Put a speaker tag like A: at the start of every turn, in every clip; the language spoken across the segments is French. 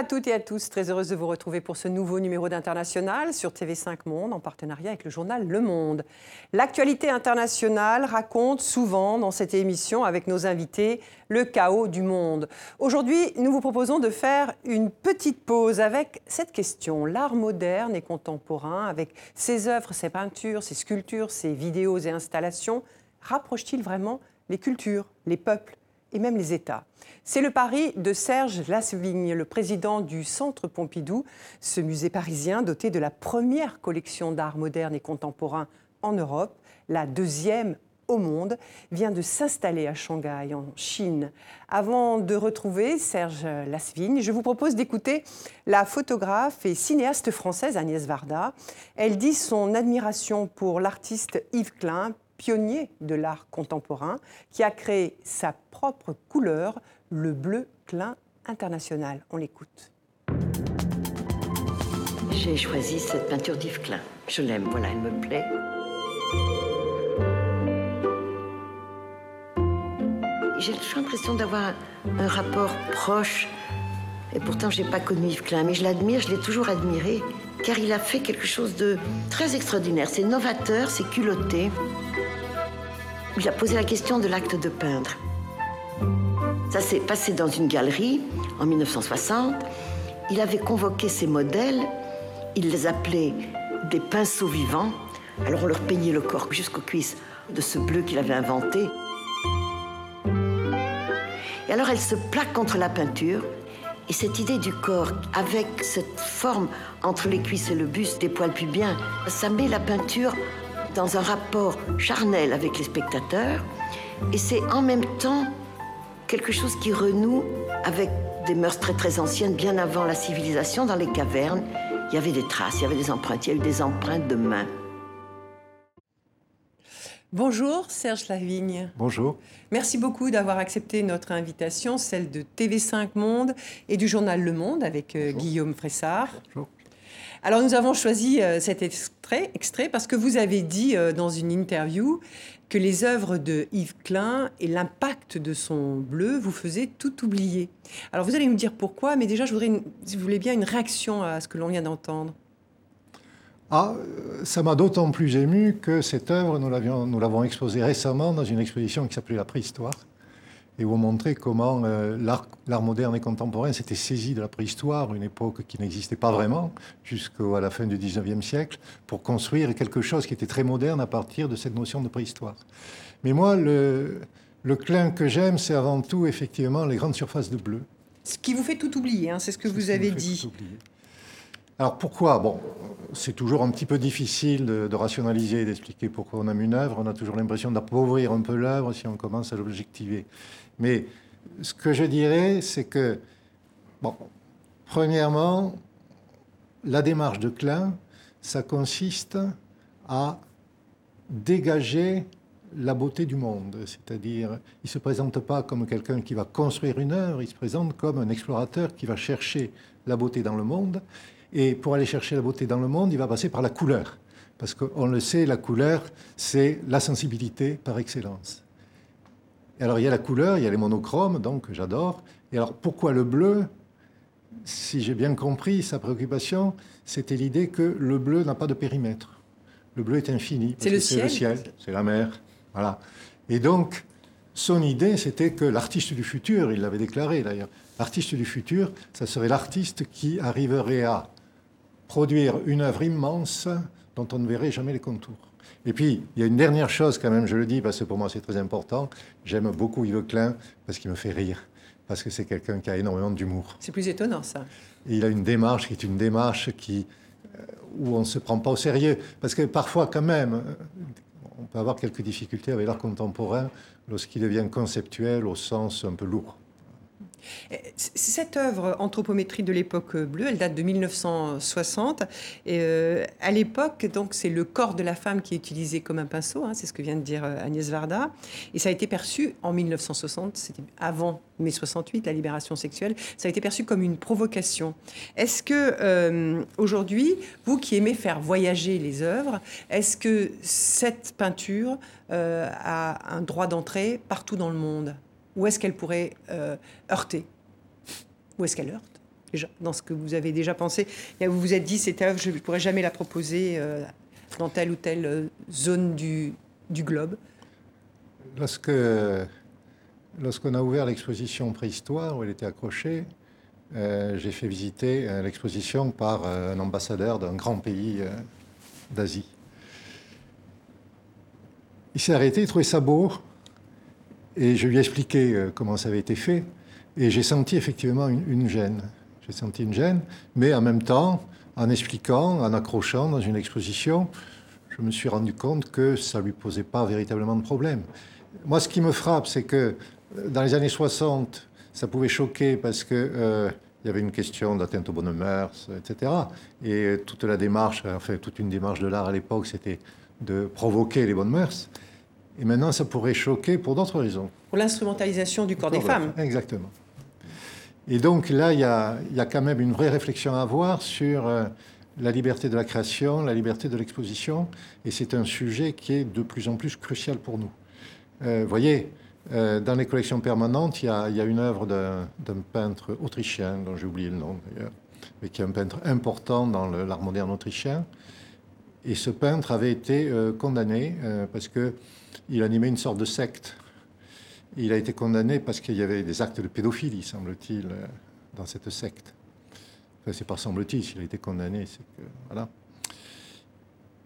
A: À toutes et à tous, très heureuse de vous retrouver pour ce nouveau numéro d'International sur TV5 Monde en partenariat avec le journal Le Monde. L'actualité internationale raconte souvent dans cette émission avec nos invités le chaos du monde. Aujourd'hui, nous vous proposons de faire une petite pause avec cette question. L'art moderne et contemporain, avec ses œuvres, ses peintures, ses sculptures, ses vidéos et installations, rapproche-t-il vraiment les cultures, les peuples? Et même les États. C'est le pari de Serge Lasvigne, le président du Centre Pompidou, ce musée parisien doté de la première collection d'art moderne et contemporain en Europe, la deuxième au monde, vient de s'installer à Shanghai, en Chine. Avant de retrouver Serge Lasvigne, je vous propose d'écouter la photographe et cinéaste française Agnès Varda. Elle dit son admiration pour l'artiste Yves Klein, pionnier de l'art contemporain, qui a créé sa propre couleur, le bleu clin international. On l'écoute.
B: J'ai choisi cette peinture d'Yves Klein. Je l'aime, voilà, elle me plaît. J'ai toujours l'impression d'avoir un rapport proche. Et pourtant, je n'ai pas connu Yves Klein, mais je l'admire, je l'ai toujours admiré, car il a fait quelque chose de très extraordinaire. C'est novateur, c'est culotté il a posé la question de l'acte de peindre. Ça s'est passé dans une galerie en 1960. Il avait convoqué ses modèles, il les appelait des pinceaux vivants. Alors on leur peignait le corps jusqu'aux cuisses de ce bleu qu'il avait inventé. Et alors elle se plaque contre la peinture. Et cette idée du corps, avec cette forme entre les cuisses et le buste des poils pubiens, ça met la peinture dans un rapport charnel avec les spectateurs, et c'est en même temps quelque chose qui renoue avec des mœurs très très anciennes, bien avant la civilisation, dans les cavernes. Il y avait des traces, il y avait des empreintes, il y a eu des empreintes de mains.
A: Bonjour Serge Lavigne.
C: Bonjour.
A: Merci beaucoup d'avoir accepté notre invitation, celle de TV5 Monde et du journal Le Monde avec euh, Guillaume Fressard. Bonjour. Alors nous avons choisi euh, cet extrait, extrait parce que vous avez dit euh, dans une interview que les œuvres de Yves Klein et l'impact de son bleu vous faisaient tout oublier. Alors vous allez nous dire pourquoi, mais déjà je voudrais, si vous voulez bien, une réaction à ce que l'on vient d'entendre.
C: Ah, ça m'a d'autant plus ému que cette œuvre, nous l'avons exposée récemment dans une exposition qui s'appelait La Préhistoire et vous montrer comment euh, l'art moderne et contemporain s'était saisi de la préhistoire, une époque qui n'existait pas vraiment, jusqu'à la fin du 19e siècle, pour construire quelque chose qui était très moderne à partir de cette notion de préhistoire. Mais moi, le, le clin que j'aime, c'est avant tout effectivement les grandes surfaces de bleu.
A: Ce qui vous fait tout oublier, hein, c'est ce que vous avez dit.
C: Alors pourquoi? Bon, c'est toujours un petit peu difficile de, rationaliser, d'expliquer pourquoi on aime une œuvre. On a toujours l'impression d'appauvrir un peu l'œuvre si on commence à l'objectiver. Mais ce que je dirais, c'est que, bon, premièrement, la démarche de Klein, ça consiste à dégager la beauté du monde. C'est-à-dire, il ne se présente pas comme quelqu'un qui va construire une œuvre, il se présente comme un explorateur qui va chercher la beauté dans le monde. Et pour aller chercher la beauté dans le monde, il va passer par la couleur. Parce qu'on le sait, la couleur, c'est la sensibilité par excellence alors il y a la couleur, il y a les monochromes, donc j'adore. Et alors pourquoi le bleu? Si j'ai bien compris, sa préoccupation, c'était l'idée que le bleu n'a pas de périmètre. Le bleu est infini.
A: C'est le, ciel.
C: C'est la mer. Voilà. Et donc, son idée, c'était que l'artiste du futur, il l'avait déclaré d'ailleurs, l'artiste du futur, ça serait l'artiste qui arriverait à produire une œuvre immense dont on ne verrait jamais les contours. Et puis, il y a une dernière chose quand même, je le dis parce que pour moi c'est très important. J'aime beaucoup Yves Klein parce qu'il me fait rire, parce que c'est quelqu'un qui a énormément d'humour.
A: C'est plus étonnant ça.
C: Et il a une démarche qui est une démarche qui, euh, où on ne se prend pas au sérieux. Parce que parfois quand même, euh, on peut avoir quelques difficultés avec l'art contemporain lorsqu'il devient conceptuel au sens un peu lourd.
A: Cette œuvre Anthropométrie de l'époque bleue, elle date de 1960. Et euh, à l'époque, donc, c'est le corps de la femme qui est utilisé comme un pinceau, hein, c'est ce que vient de dire euh, Agnès Varda. Et ça a été perçu en 1960, c'était avant mai 68, la libération sexuelle, ça a été perçu comme une provocation. Est-ce que euh, aujourd'hui, vous qui aimez faire voyager les œuvres, est-ce que cette peinture a un droit d'entrée partout dans le monde? Où est-ce qu'elle pourrait euh, heurter? Où est-ce qu'elle heurte? Déjà, dans ce que vous avez déjà pensé. Vous vous êtes dit, cette œuvre, je ne pourrais jamais la proposer euh, dans telle ou telle euh, zone du, du globe.
C: Lorsque, lorsqu'on a ouvert l'exposition Préhistoire, où elle était accrochée, j'ai fait visiter l'exposition par un ambassadeur d'un grand pays d'Asie. Il s'est arrêté, il trouvait ça beau, et je lui ai expliqué comment ça avait été fait, et j'ai senti effectivement une, une gêne. J'ai senti une gêne, mais en même temps, en expliquant, en accrochant dans une exposition, je me suis rendu compte que ça ne lui posait pas véritablement de problème. Moi, ce qui me frappe, c'est que euh, dans les années 60, ça pouvait choquer parce que euh, il y avait une question d'atteinte aux bonnes mœurs, etc. Et toute la démarche, enfin toute une démarche de l'art à l'époque, c'était de provoquer les bonnes mœurs. Et maintenant, ça pourrait choquer pour d'autres raisons.
A: Pour l'instrumentalisation du corps des femmes.
C: Exactement. Et donc là, il y, a, quand même une vraie réflexion à avoir sur euh, la liberté de la création, la liberté de l'exposition, et c'est un sujet qui est de plus en plus crucial pour nous. Euh, vous voyez, euh, dans les collections permanentes, il y a, une œuvre d'un peintre autrichien, dont j'ai oublié le nom d'ailleurs, mais qui est un peintre important dans l'art moderne autrichien. Et ce peintre avait été condamné parce qu'il animait une sorte de secte il a été condamné parce qu'il y avait des actes de pédophilie, semble-t-il, euh, dans cette secte. Enfin, c'est pas semble-t-il, s'il a été condamné, c'est que. Voilà.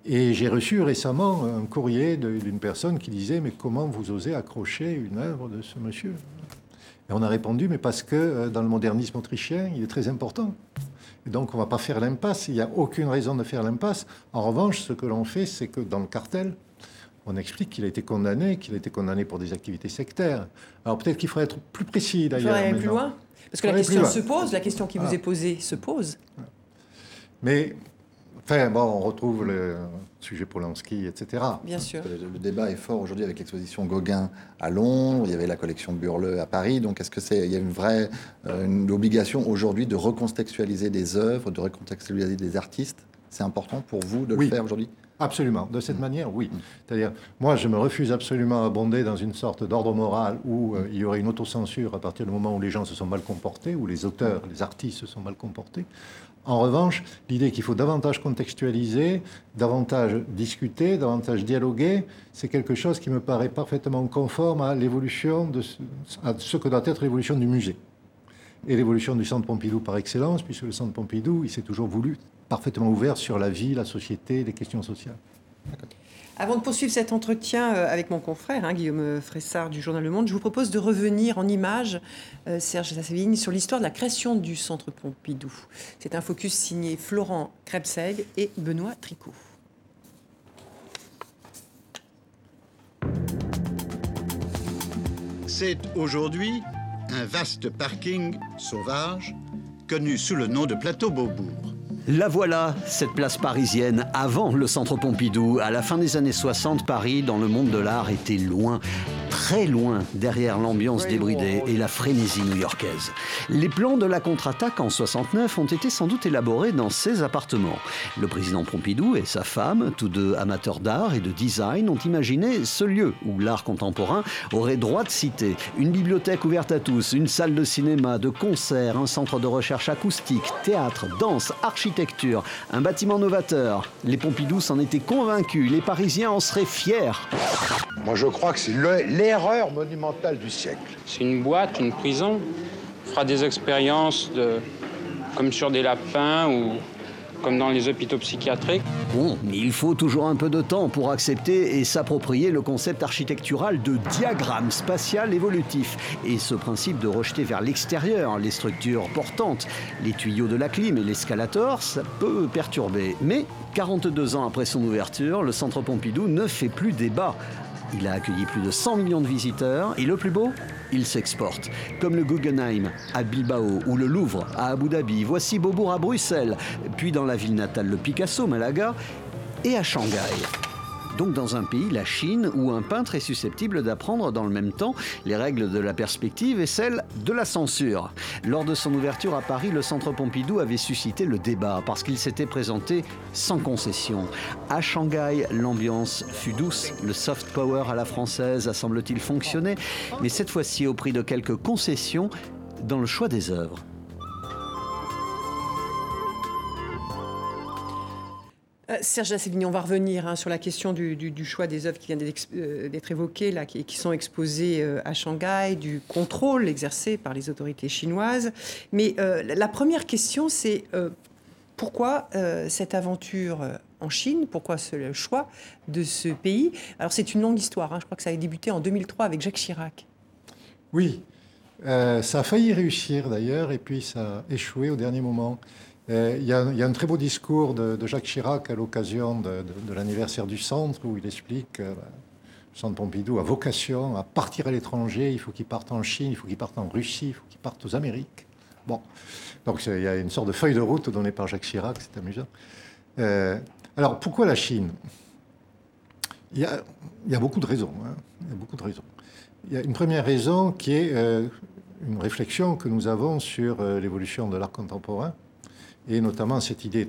C: Et j'ai reçu récemment un courrier d'une personne qui disait Mais comment vous osez accrocher une œuvre de ce monsieur? Et on a répondu Mais parce que euh, dans le modernisme autrichien, il est très important. Et donc on ne va pas faire l'impasse, il n'y a aucune raison de faire l'impasse. En revanche, ce que l'on fait, c'est que dans le cartel, on explique qu'il a été condamné, qu'il a été condamné pour des activités sectaires. Alors peut-être qu'il faudrait être plus précis d'ailleurs.
A: Il faudrait aller plus loin Parce que la question se pose, la question qui vous est posée se pose.
C: Mais, enfin, bon, on retrouve le sujet Polanski, etc.
A: Bien sûr.
D: Le, débat est fort aujourd'hui avec l'exposition Gauguin à Londres, il y avait la collection Burle à Paris. Donc est-ce que c'est, il y a une vraie euh, une obligation aujourd'hui de recontextualiser des œuvres, de recontextualiser des artistes? C'est important pour vous de le faire aujourd'hui?
C: Absolument. De cette manière, oui. C'est-à-dire, moi, je me refuse absolument à abonder dans une sorte d'ordre moral où euh, il y aurait une autocensure à partir du moment où les gens se sont mal comportés, où les auteurs, les artistes se sont mal comportés. En revanche, l'idée qu'il faut davantage contextualiser, davantage discuter, davantage dialoguer, c'est quelque chose qui me paraît parfaitement conforme à l'évolution de à ce que doit être l'évolution du musée et l'évolution du Centre Pompidou par excellence, puisque le Centre Pompidou, il s'est toujours voulu parfaitement ouvert sur la vie, la société, les questions sociales.
A: Avant de poursuivre cet entretien euh, avec mon confrère, hein, Guillaume Fressard du journal Le Monde, je vous propose de revenir en images, euh, Serge Sasseville, sur l'histoire de la création du Centre Pompidou. C'est un focus signé Florent Krebseg et Benoît Tricot.
E: C'est aujourd'hui un vaste parking sauvage connu sous le nom de Plateau Beaubourg.
F: La voilà, cette place parisienne, avant le centre Pompidou. À la fin des années 60, Paris, dans le monde de l'art, était loin, très loin derrière l'ambiance débridée et la frénésie new-yorkaise. Les plans de la contre-attaque en 69 ont été sans doute élaborés dans ses appartements. Le président Pompidou et sa femme, tous deux amateurs d'art et de design, ont imaginé ce lieu où l'art contemporain aurait droit de citer. Une bibliothèque ouverte à tous, une salle de cinéma, de concert, un centre de recherche acoustique, théâtre, danse, architecture un bâtiment novateur. Les Pompidou s'en étaient convaincus, les Parisiens en seraient fiers.
G: Moi je crois que c'est l'erreur monumentale du siècle.
H: C'est une boîte, une prison. On fera des expériences de, comme sur des lapins ou comme dans les hôpitaux psychiatriques.
F: Bon, mais il faut toujours un peu de temps pour accepter et s'approprier le concept architectural de diagramme spatial évolutif et ce principe de rejeter vers l'extérieur les structures portantes, les tuyaux de la clim et l'escalator, ça peut perturber. Mais 42 ans après son ouverture, le centre Pompidou ne fait plus débat. Il a accueilli plus de 100 millions de visiteurs et le plus beau, il s'exporte. Comme le Guggenheim à Bilbao ou le Louvre à Abu Dhabi. Voici Beaubourg à Bruxelles, puis dans la ville natale le Picasso, Malaga et à Shanghai donc dans un pays, la Chine, où un peintre est susceptible d'apprendre dans le même temps les règles de la perspective et celles de la censure. Lors de son ouverture à Paris, le Centre Pompidou avait suscité le débat parce qu'il s'était présenté sans concession. À Shanghai, l'ambiance fut douce, le soft power à la française a semble-t-il fonctionné, mais cette fois-ci au prix de quelques concessions dans le choix des œuvres.
A: Serge Asselineau, on va revenir hein, sur la question du, choix des œuvres qui viennent euh, d'être évoquées, là, qui, sont exposées euh, à Shanghai, du contrôle exercé par les autorités chinoises. Mais la première question, c'est pourquoi cette aventure en Chine? Pourquoi ce choix de ce pays? Alors c'est une longue histoire, hein. je crois que ça a débuté en 2003 avec Jacques Chirac.
C: Oui, ça a failli réussir d'ailleurs, et puis ça a échoué au dernier moment. Euh, il y, a, un très beau discours de, Jacques Chirac à l'occasion de, l'anniversaire du centre où il explique que le centre Pompidou a vocation à partir à l'étranger, il faut qu'il parte en Chine, il faut qu'il parte en Russie, il faut qu'il parte aux Amériques. Bon, donc il y a une sorte de feuille de route donnée par Jacques Chirac, c'est amusant. Euh, alors pourquoi la Chine? Il y, a, beaucoup de raisons. Hein. il y a beaucoup de raisons. Il y a une première raison qui est euh, une réflexion que nous avons sur l'évolution de l'art contemporain et notamment cette idée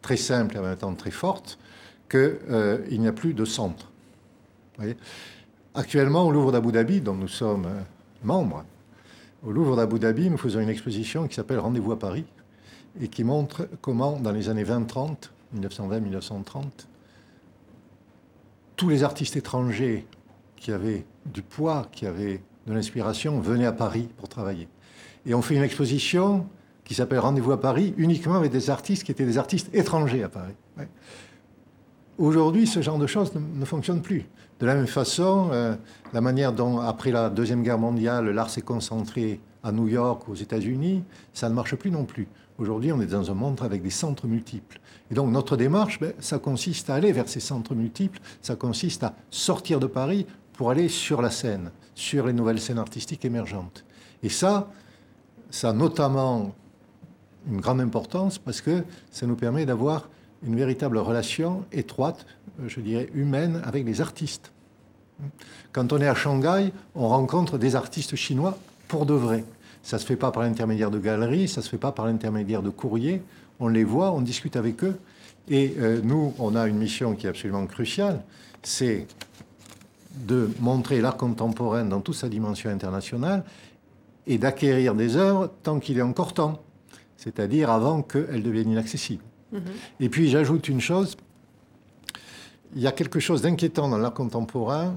C: très simple et en même temps très forte qu'il euh, n'y a plus de centre. Actuellement, au Louvre d'Abu Dhabi, dont nous sommes euh, membres, au Louvre d'Abu Dhabi, nous faisons une exposition qui s'appelle Rendez-vous à Paris et qui montre comment, dans les années 20-30, 1920-1930, tous les artistes étrangers qui avaient du poids, qui avaient de l'inspiration, venaient à Paris pour travailler. Et on fait une exposition qui s'appelle Rendez-vous à Paris, uniquement avec des artistes qui étaient des artistes étrangers à Paris. Aujourd'hui, ce genre de choses ne, fonctionne plus. De la même façon, euh, la manière dont, après la Deuxième Guerre mondiale, l'art s'est concentré à New York, aux États-Unis, ça ne marche plus non plus. Aujourd'hui, on est dans un monde avec des centres multiples. Et donc, notre démarche, ben, ça consiste à aller vers ces centres multiples, ça consiste à sortir de Paris pour aller sur la scène, sur les nouvelles scènes artistiques émergentes. Et ça, ça notamment une grande importance parce que ça nous permet d'avoir une véritable relation étroite, euh, je dirais humaine, avec les artistes. Quand on est à Shanghai, on rencontre des artistes chinois pour de vrai. Ça ne se fait pas par l'intermédiaire de galeries, ça ne se fait pas par l'intermédiaire de courriers. On les voit, on discute avec eux. Et euh, nous, on a une mission qui est absolument cruciale, c'est de montrer l'art contemporain dans toute sa dimension internationale et d'acquérir des œuvres tant qu'il est encore temps c'est-à-dire avant qu'elle devienne inaccessible. Mhm. Et puis j'ajoute une chose, il y a quelque chose d'inquiétant dans l'art contemporain,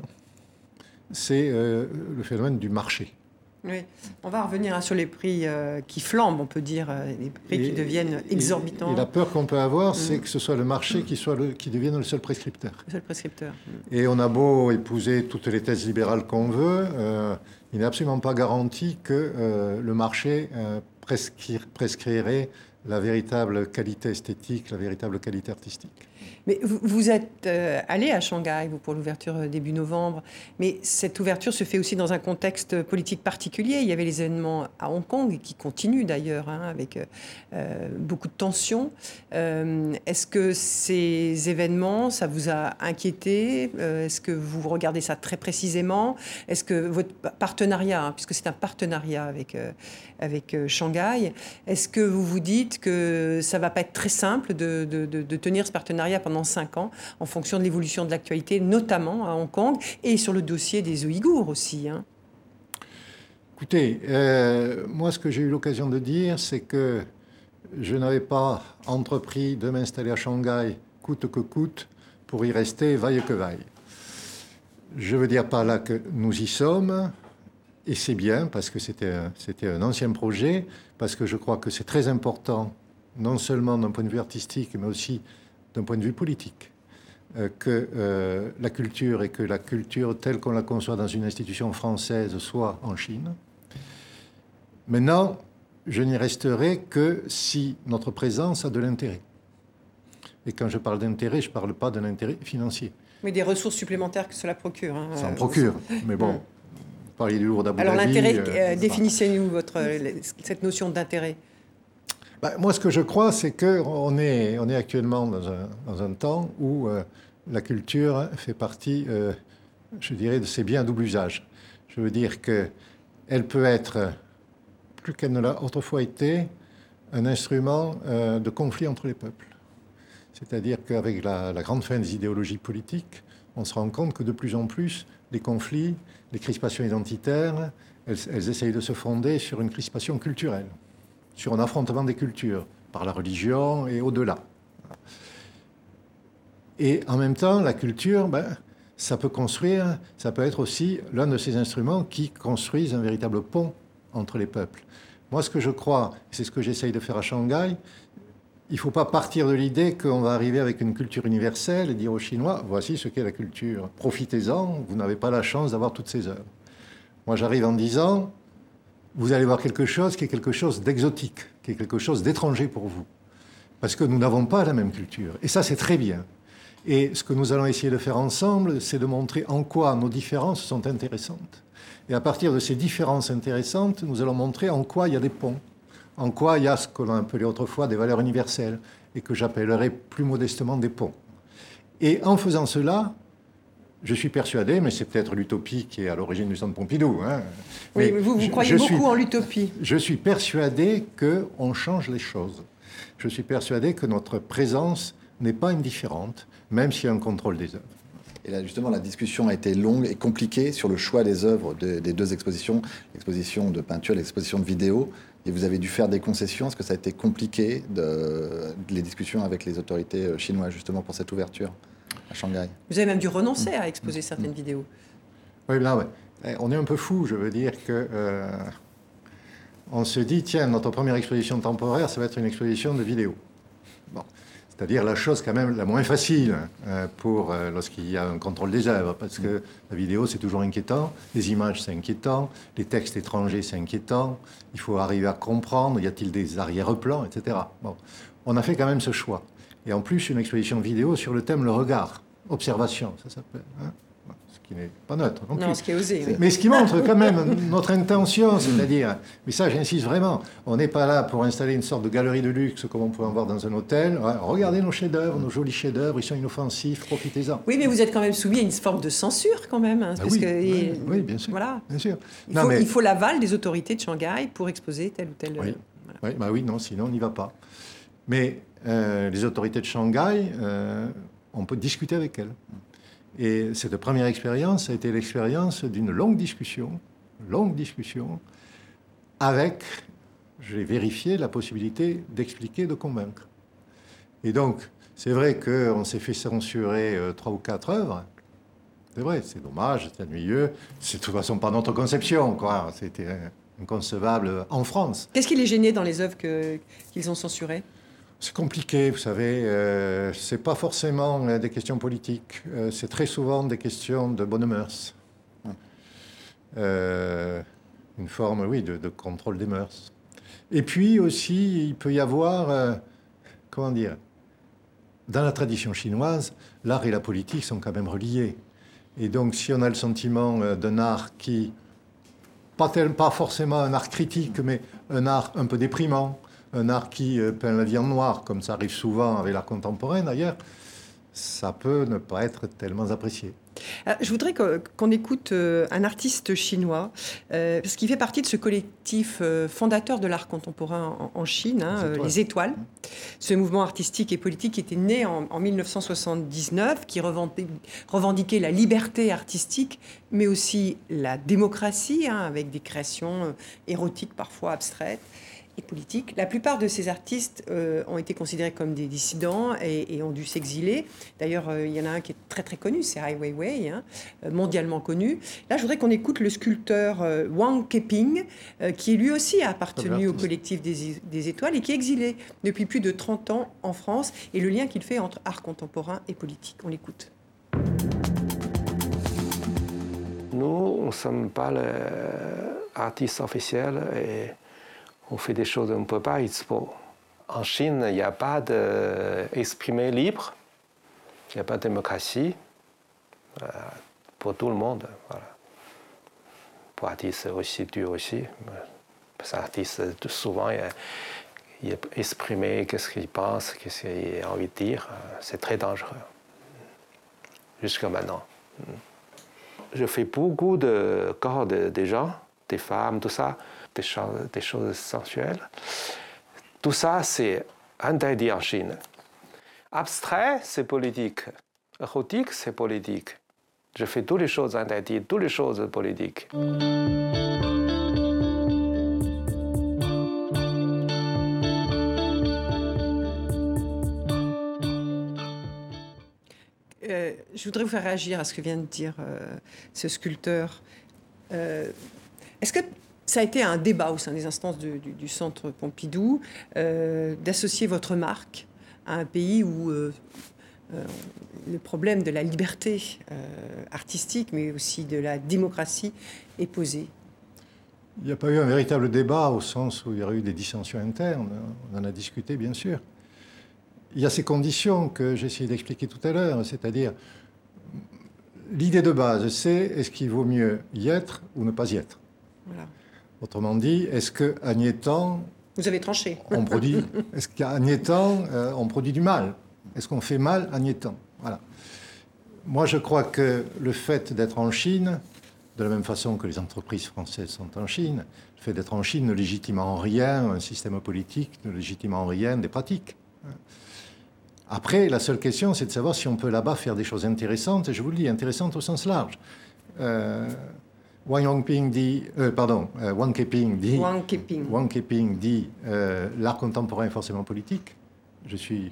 C: c'est euh, le phénomène du marché.
A: Oui, on va revenir hein, sur les prix euh, qui flambent, on peut dire, euh, les prix qui deviennent exorbitants.
C: Et, la peur qu'on peut avoir, c'est mhm. que ce soit le marché qui, soit le, qui devienne le seul prescripteur.
A: Le seul prescripteur.
C: Et on a beau épouser toutes les thèses libérales qu'on veut, il n'est absolument pas garanti que le marché prescrirait la véritable qualité esthétique, la véritable qualité artistique.
A: Mais vous, êtes euh, allé à Shanghai, pour l'ouverture euh, début novembre, mais cette ouverture se fait aussi dans un contexte politique particulier. Il y avait les événements à Hong Kong, qui continuent d'ailleurs, hein, avec euh, beaucoup de tensions. Est-ce que ces événements, ça vous a inquiété Est-ce que vous regardez ça très précisément? Est-ce que votre partenariat, hein, puisque c'est un partenariat avec, avec Shanghai, est-ce que vous vous dites que ça va pas être très simple de, de, de tenir ce partenariat pendant cinq ans, en fonction de l'évolution de l'actualité, notamment à Hong Kong, et sur le dossier des Ouïghours aussi. Hein.
C: Écoutez, euh, moi, ce que j'ai eu l'occasion de dire, c'est que je n'avais pas entrepris de m'installer à Shanghai coûte que coûte pour y rester vaille que vaille. Je veux dire par là que nous y sommes, et c'est bien parce que c'était un ancien projet, parce que je crois que c'est très important, non seulement d'un point de vue artistique, mais aussi d'un point de vue politique, euh, que euh, la culture et que la culture telle qu'on la conçoit dans une institution française soit en Chine. Maintenant, je n'y resterai que si notre présence a de l'intérêt. Et quand je parle d'intérêt, je ne parle pas d'un intérêt financier.
A: Mais des ressources supplémentaires que cela procure. Hein,
C: Ça en procure, mais bon, parler du lourd
A: Alors l'intérêt, euh, définissez-nous votre, cette notion d'intérêt.
C: Bah, moi, ce que je crois, c'est qu'on est, actuellement dans un, temps où euh, la culture fait partie, euh, je dirais, de ces biens double usage. Je veux dire qu'elle peut être, plus qu'elle ne l'a autrefois été, un instrument euh, de conflit entre les peuples. C'est-à-dire qu'avec la, grande fin des idéologies politiques, on se rend compte que de plus en plus, les conflits, les crispations identitaires, elles essayent de se fonder sur une crispation culturelle sur un affrontement des cultures, par la religion et au-delà. Et en même temps, la culture, ben, ça peut construire, ça peut être aussi l'un de ces instruments qui construisent un véritable pont entre les peuples. Moi, ce que je crois, c'est ce que j'essaye de faire à Shanghai, il ne faut pas partir de l'idée qu'on va arriver avec une culture universelle et dire aux Chinois, voici ce qu'est la culture. Profitez-en, vous n'avez pas la chance d'avoir toutes ces œuvres. Moi, j'arrive en disant, vous allez voir quelque chose qui est quelque chose d'exotique, qui est quelque chose d'étranger pour vous. Parce que nous n'avons pas la même culture. Et ça, c'est très bien. Et ce que nous allons essayer de faire ensemble, c'est de montrer en quoi nos différences sont intéressantes. Et à partir de ces différences intéressantes, nous allons montrer en quoi il y a des ponts en quoi il y a ce que l'on appelait autrefois des valeurs universelles et que j'appellerais plus modestement des ponts. Et en faisant cela, je suis persuadé, mais c'est peut-être l'utopie qui est à l'origine du Centre Pompidou. Hein,
A: oui, mais vous, vous croyez beaucoup en l'utopie.
C: Je suis persuadé qu'on change les choses. Je suis persuadé que notre présence n'est pas indifférente, même s'il y a un contrôle des œuvres.
D: Et là, justement, la discussion a été longue et compliquée sur le choix des œuvres des deux expositions, l'exposition de peinture et l'exposition de vidéo et vous avez dû faire des concessions. Est-ce que ça a été compliqué, de, les discussions avec les autorités euh, chinoises, justement, pour cette ouverture? À Shanghai
A: Vous avez même dû renoncer à exposer certaines vidéos.
C: Oui, là, ouais. Eh, on est un peu fou, je veux dire que. Euh, on se dit, tiens, notre première exposition temporaire, ça va être une exposition de vidéos. Bon. C'est-à-dire la chose quand même la moins facile euh, pour euh, lorsqu'il y a un contrôle des œuvres, parce que la vidéo c'est toujours inquiétant, les images c'est inquiétant, les textes étrangers c'est inquiétant, il faut arriver à comprendre, y a-t-il des arrière-plans, etc. Bon, on a fait quand même ce choix. Et en plus une exposition vidéo sur le thème le regard, observation, ça s'appelle. Hein qui n'est pas neutre.
A: Non, ce qui est osé.
C: Mais ce qui montre quand même notre intention, c'est-à-dire, mais ça j'insiste vraiment, on n'est pas là pour installer une sorte de galerie de luxe comme on pourrait en voir dans un hôtel. regardez nos chefs-d'œuvre, nos jolis chefs-d'œuvre, ils sont inoffensifs, profitez-en.
A: Oui, mais vous êtes quand même soumis à une forme de censure quand même. Hein,
C: ah oui, oui, bien sûr.
A: Voilà.
C: Bien sûr.
A: Il, faut, il faut l'aval des autorités de Shanghai pour exposer tel ou tel.
C: Oui, oui, bah oui non, sinon on n'y va pas. Mais euh, les autorités de Shanghai, euh, on peut discuter avec elles. Et cette première expérience a été l'expérience d'une longue discussion, longue discussion, avec, je l'ai vérifié, la possibilité d'expliquer, de convaincre. Et donc, c'est vrai qu'on s'est fait censurer euh, trois ou quatre œuvres. C'est vrai, c'est dommage, c'est ennuyeux. C'est de toute façon pas notre conception, quoi. C'était inconcevable en France.
A: Qu'est-ce qui les gênait dans les œuvres qu'ils ont censurées?
C: C'est compliqué, vous savez. Euh, c'est pas forcément euh, des questions politiques. Euh, c'est très souvent des questions de bonne mœurs. Euh, une forme, oui, de, contrôle des mœurs. Et puis aussi, il peut y avoir, comment dire, dans la tradition chinoise, l'art et la politique sont quand même reliés. Et donc, si on a le sentiment d'un art qui, pas, pas forcément un art critique, mais un art un peu déprimant, un art qui euh, peint la vie en noir, comme ça arrive souvent avec l'art contemporain d'ailleurs, ça peut ne pas être tellement apprécié.
A: Euh, je voudrais qu'on écoute euh, un artiste chinois, parce qu'il fait partie de ce collectif fondateur de l'art contemporain en, Chine, hein, les, étoiles. Ce mouvement artistique et politique qui était né en, 1979, qui revendiquait, la liberté artistique, mais aussi la démocratie, hein, avec des créations érotiques parfois abstraites et politique. La plupart de ces artistes euh, ont été considérés comme des dissidents et, ont dû s'exiler. D'ailleurs, euh, il y en a un qui est très très connu, c'est Ai Weiwei, hein, euh, mondialement connu. Là, je voudrais qu'on écoute le sculpteur Wang Keping, qui lui aussi a appartenu au collectif des, des, étoiles et qui est exilé depuis plus de 30 ans en France, et le lien qu'il fait entre art contemporain et politique. On l'écoute.
I: Nous, on ne sommes pas l'artiste officiel et on fait des choses qu'on ne peut pas. En Chine, il n'y a pas d'exprimer libre, il n'y a pas de démocratie euh, pour tout le monde. Pour artistes aussi, dur aussi. Parce artiste, souvent, il, qu'est-ce qu'il pense, qu'est-ce qu'il a envie de dire. C'est très dangereux. Jusqu'à maintenant. Je fais beaucoup de corps des gens, des femmes, tout ça des choses, des choses sensuelles. Tout ça, c'est interdit en Chine. Abstrait, c'est politique. Érotique, c'est politique. Je fais toutes les choses interdites, toutes les choses politiques.
A: je voudrais vous faire réagir à ce que vient de dire ce sculpteur. Est-ce que ça a été un débat au sein des instances du, Centre Pompidou d'associer votre marque à un pays où le problème de la liberté artistique, mais aussi de la démocratie, est posé
C: il n'y a pas eu un véritable débat au sens où il y aurait eu des dissensions internes. On en a discuté, bien sûr. Il y a ces conditions que j'ai essayé d'expliquer tout à l'heure, c'est-à-dire l'idée de base, c'est est-ce qu'il vaut mieux y être ou ne pas y être? Autrement dit, est-ce qu'à Niétan...
A: Vous avez tranché.
C: On produit, est-ce qu'à euh, on produit du mal? Est-ce qu'on fait mal à Niétan Voilà. Moi, je crois que le fait d'être en Chine, de la même façon que les entreprises françaises sont en Chine, le fait d'être en Chine ne légitime en rien un système politique, ne légitime en rien des pratiques. Après, la seule question, c'est de savoir si on peut là-bas faire des choses intéressantes, et je vous le dis, intéressantes au sens large. Euh, Wang Yongping dit, euh, pardon, euh, Wang Keping dit,
A: Wang Keping,
C: Wang Keping dit euh, l'art contemporain est forcément politique. Je suis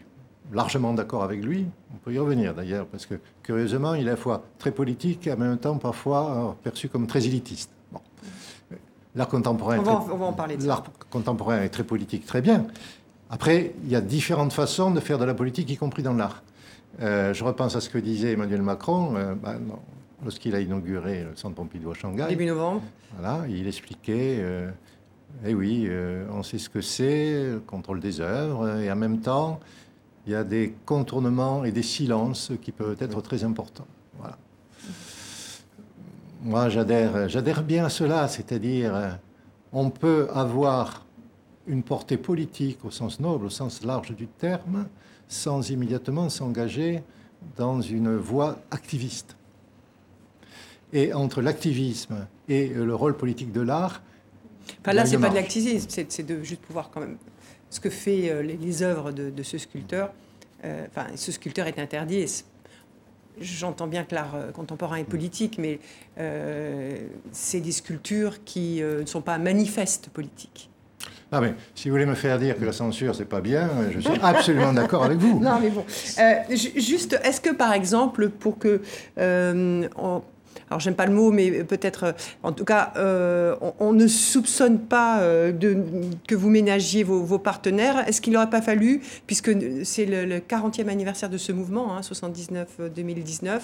C: largement d'accord avec lui. On peut y revenir d'ailleurs, parce que curieusement, il est à la fois très politique et en même temps parfois euh, perçu comme très élitiste. L'art contemporain, contemporain est très politique, très bien. Après, il y a différentes façons de faire de la politique, y compris dans l'art. Je repense à ce que disait Emmanuel Macron bah, lorsqu'il a inauguré le Centre Pompidou à Shanghai.
A: Début novembre.
C: Voilà, il expliquait eh oui, on sait ce que c'est, le contrôle des œuvres, et en même temps, il y a des contournements et des silences qui peuvent être très importants. Voilà. Moi, j'adhère, j'adhère bien à cela, c'est-à-dire, on peut avoir une portée politique au sens noble, au sens large du terme, sans immédiatement s'engager dans une voie activiste. Et entre l'activisme et le rôle politique de l'art,
A: enfin, là, c'est pas de l'activisme, c'est de juste pouvoir quand même ce que fait euh, les, œuvres de, ce sculpteur. Euh, enfin, ce sculpteur est interdit. J'entends bien que l'art euh, contemporain est politique, mais c'est des sculptures qui ne sont pas manifestes politiques.
C: Ah mais si vous voulez me faire dire que la censure c'est pas bien, je suis absolument d'accord avec vous.
A: Non mais bon, juste, est-ce que par exemple pour que alors j'aime pas le mot, mais peut-être, euh, en tout cas, euh, on, ne soupçonne pas euh, de, que vous ménagiez vos, partenaires. Est-ce qu'il n'aurait pas fallu, puisque c'est le, 40e anniversaire de ce mouvement, 79-2019,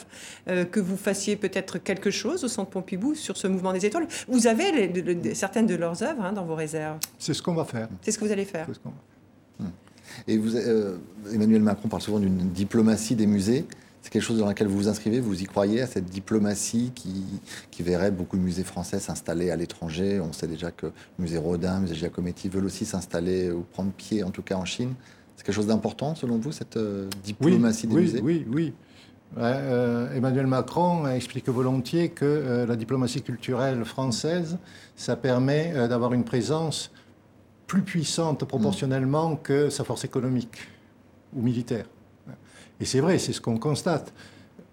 A: hein, que vous fassiez peut-être quelque chose au Centre Pompidou sur ce mouvement des étoiles? Vous avez certaines de leurs œuvres hein, dans vos réserves.
C: C'est ce qu'on va faire.
A: C'est ce que vous allez faire.
D: Et vous, Emmanuel Macron parle souvent d'une diplomatie des musées. C'est quelque chose dans lequel vous vous inscrivez, vous y croyez à cette diplomatie qui, qui verrait beaucoup de musées français s'installer à l'étranger? On sait déjà que le musée Rodin, le musée Giacometti veulent aussi s'installer ou prendre pied, en tout cas en Chine. C'est quelque chose d'important selon vous, cette euh, diplomatie des musées?
C: Oui, oui. Euh, Emmanuel Macron explique volontiers que euh, la diplomatie culturelle française, ça permet d'avoir une présence plus puissante proportionnellement que sa force économique ou militaire. Et c'est vrai, c'est ce qu'on constate.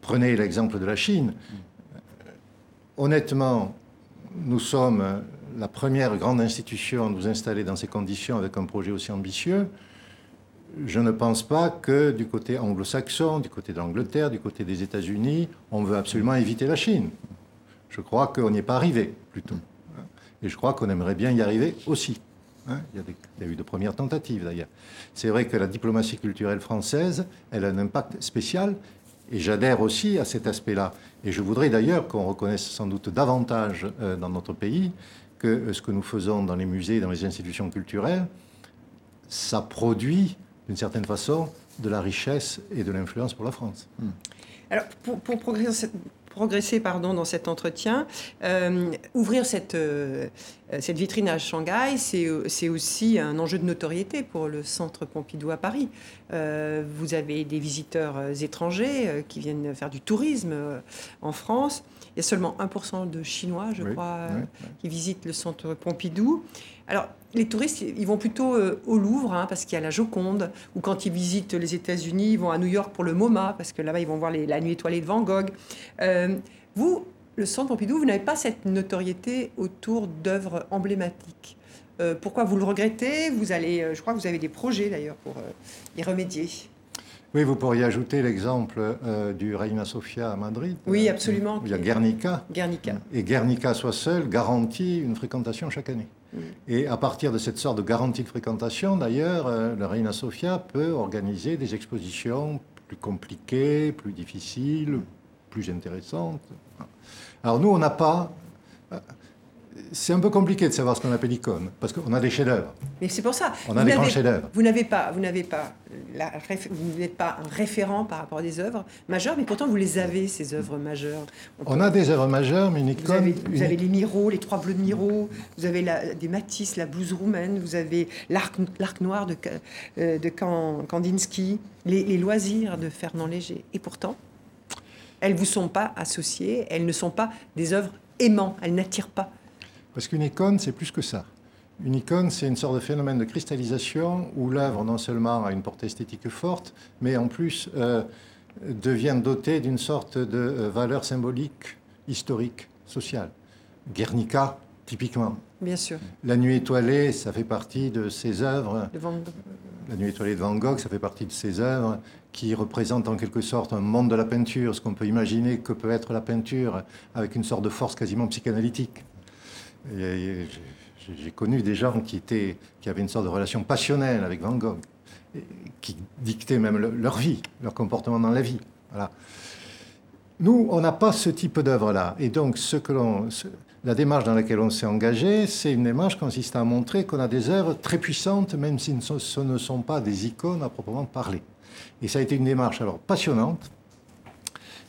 C: Prenez l'exemple de la Chine. Honnêtement, nous sommes la première grande institution à nous installer dans ces conditions avec un projet aussi ambitieux. Je ne pense pas que du côté anglo-saxon, du côté d'Angleterre, du côté des États-Unis, on veut absolument éviter la Chine. Je crois qu'on n'y est pas arrivé, plutôt. Et je crois qu'on aimerait bien y arriver aussi. Hein, il, y a eu de premières tentatives d'ailleurs. C'est vrai que la diplomatie culturelle française, elle a un impact spécial, et j'adhère aussi à cet aspect-là. Et je voudrais d'ailleurs qu'on reconnaisse sans doute davantage euh, dans notre pays que euh, ce que nous faisons dans les musées, dans les institutions culturelles, ça produit d'une certaine façon de la richesse et de l'influence pour la France. Hmm.
A: Alors, pour, pour progresser, progresser pardon, dans cet entretien. Euh, ouvrir cette, euh, cette vitrine à Shanghai, c'est aussi un enjeu de notoriété pour le Centre Pompidou à Paris. Euh, vous avez des visiteurs étrangers qui viennent faire du tourisme en France. Il y a seulement 1% de Chinois, je crois, qui visitent le Centre Pompidou. Alors, les touristes, ils vont plutôt euh, au Louvre, hein, parce qu'il y a la Joconde, ou quand ils visitent les États-Unis, ils vont à New York pour le MoMA, parce que là-bas, ils vont voir la nuit étoilée de Van Gogh. Euh, vous, le Centre Pompidou, vous n'avez pas cette notoriété autour d'œuvres emblématiques. Euh, pourquoi vous le regrettez? Vous allez, je crois que vous avez des projets d'ailleurs pour y remédier.
C: Oui, vous pourriez ajouter l'exemple euh, du Reina Sofia à Madrid.
A: Oui, absolument.
C: où Il y a Guernica.
A: Guernica.
C: Et Guernica soit seul garantit une fréquentation chaque année.
A: Mm.
C: Et à partir de cette sorte de garantie de fréquentation, d'ailleurs, euh, le Reina Sofia peut organiser des expositions plus compliquées, plus difficiles, plus intéressantes. Alors nous, on n'a pas... C'est un peu compliqué de savoir ce qu'on appelle icône, parce qu'on a des chefs-d'œuvre.
A: Mais c'est pour ça.
C: On a
A: vous
C: des grands chefs-d'œuvre.
A: Vous n'avez pas, vous n'avez pas, la vous n'êtes pas un référent par rapport à des œuvres majeures, mais pourtant vous les avez ces œuvres majeures. On
C: On a des œuvres majeures, mais une
A: Vous
C: icône...
A: vous avez les Miro, les trois bleus de Miro, vous avez la- des Matisse, la blouse roumaine, vous avez l'arc l'arc noir de, euh, de Kandinsky, les, les loisirs de Fernand Léger. Et pourtant, elles ne vous sont pas associées, elles ne sont pas des œuvres aimants, elles n'attirent pas.
C: Parce qu'une icône, c'est plus que ça. Une icône, c'est une sorte de phénomène de cristallisation où l'œuvre non seulement a une portée esthétique forte, mais en plus euh, devient dotée d'une sorte de euh, valeur symbolique, historique, sociale. Guernica, typiquement.
A: Bien sûr.
C: La nuit étoilée, ça fait partie de ces œuvres. La nuit étoilée de Van Gogh, ça fait partie de ces œuvres qui représentent en quelque sorte un monde de la peinture, ce qu'on peut imaginer que peut être la peinture avec une sorte de force quasiment psychanalytique. J'ai- connu des gens qui, étaient, qui avaient une sorte de relation passionnelle avec Van Gogh, qui dictaient même le- leur vie, leur comportement dans la vie. Voilà. Nous, on n'a pas ce type d'œuvre-là. Et donc, la démarche dans laquelle on s'est engagé, c'est une démarche consistant à montrer qu'on a des œuvres très puissantes, même si ce ne sont pas des icônes à proprement parler. Et ça a été une démarche alors passionnante,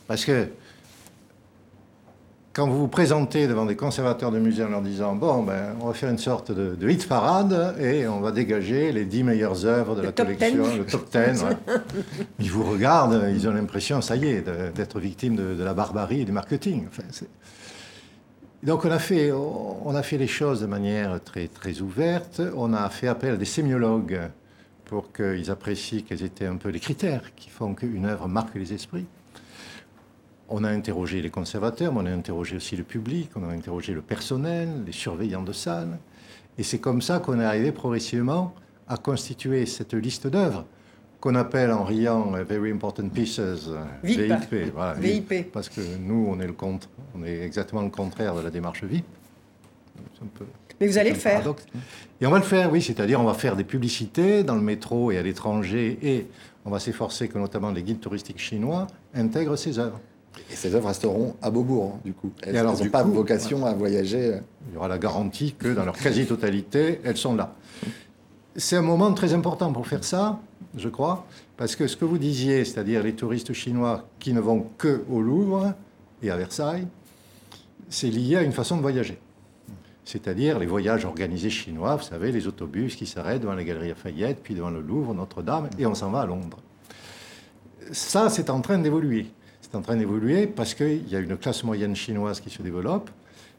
C: parce que quand vous vous présentez devant des conservateurs de musées en leur disant bon ben on va faire une sorte de, de hit parade et on va dégager les dix meilleures œuvres de
A: Le
C: la collection,
A: 10.
C: le top 10. voilà. Ils vous regardent, ils ont l'impression, ça y est, d'être victimes de, de la barbarie et du marketing. Enfin, donc on a, fait, on a fait les choses de manière très, très ouverte. On a fait appel à des sémiologues pour qu'ils apprécient quels étaient un peu les critères qui font qu'une œuvre marque les esprits. On a interrogé les conservateurs, mais on a interrogé aussi le public, on a interrogé le personnel, les surveillants de salles. Et c'est comme ça qu'on est arrivé progressivement à constituer cette liste d'œuvres qu'on appelle en riant euh, Very Important Pieces, euh,
A: VIP.
C: VIP. voilà,
A: VIP.
C: Parce que nous, on est, le contre, on est exactement le contraire de la démarche VIP. Peu-
A: Mais vous allez le faire.
C: paradoxe. Et on va le faire, oui, c'est-à-dire on va faire des publicités dans le métro et à l'étranger, et on va s'efforcer que notamment les guides touristiques chinois intègrent ces œuvres.
D: Et ces œuvres resteront à Beaubourg, hein, du coup. Elles n'ont pas
C: coup,
D: vocation à voyager. euh,
C: Il y aura la garantie que dans leur quasi-totalité, elles sont là. C'est un moment très important pour faire ça, je crois, parce que ce que vous disiez, c'est-à-dire les touristes chinois qui ne vont que au Louvre et à Versailles, c'est lié à une façon de voyager. C'est-à-dire les voyages organisés chinois, vous savez, les autobus qui s'arrêtent devant la galerie Lafayette, puis devant le Louvre, Notre-Dame, et on s'en va à Londres. Ça, c'est en train d'évoluer. C'est en train d'évoluer parce qu'il y a une classe moyenne chinoise qui se développe,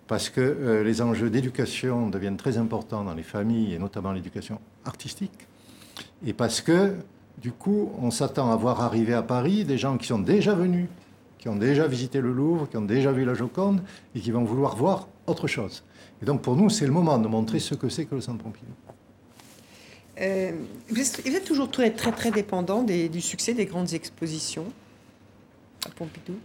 C: parce que euh, les enjeux d'éducation deviennent très importants dans les familles, et notamment l'éducation artistique, et parce que, du coup, on s'attend à voir arriver à Paris des gens qui sont déjà venus, qui ont déjà visité le Louvre, qui ont déjà vu la Joconde, et qui vont vouloir voir autre chose. Et donc, pour nous, c'est le moment de montrer ce que c'est que le Centre Pompidou.
A: Euh, vous, êtes, toujours très, très, très dépendant du succès des grandes expositions Pompidou.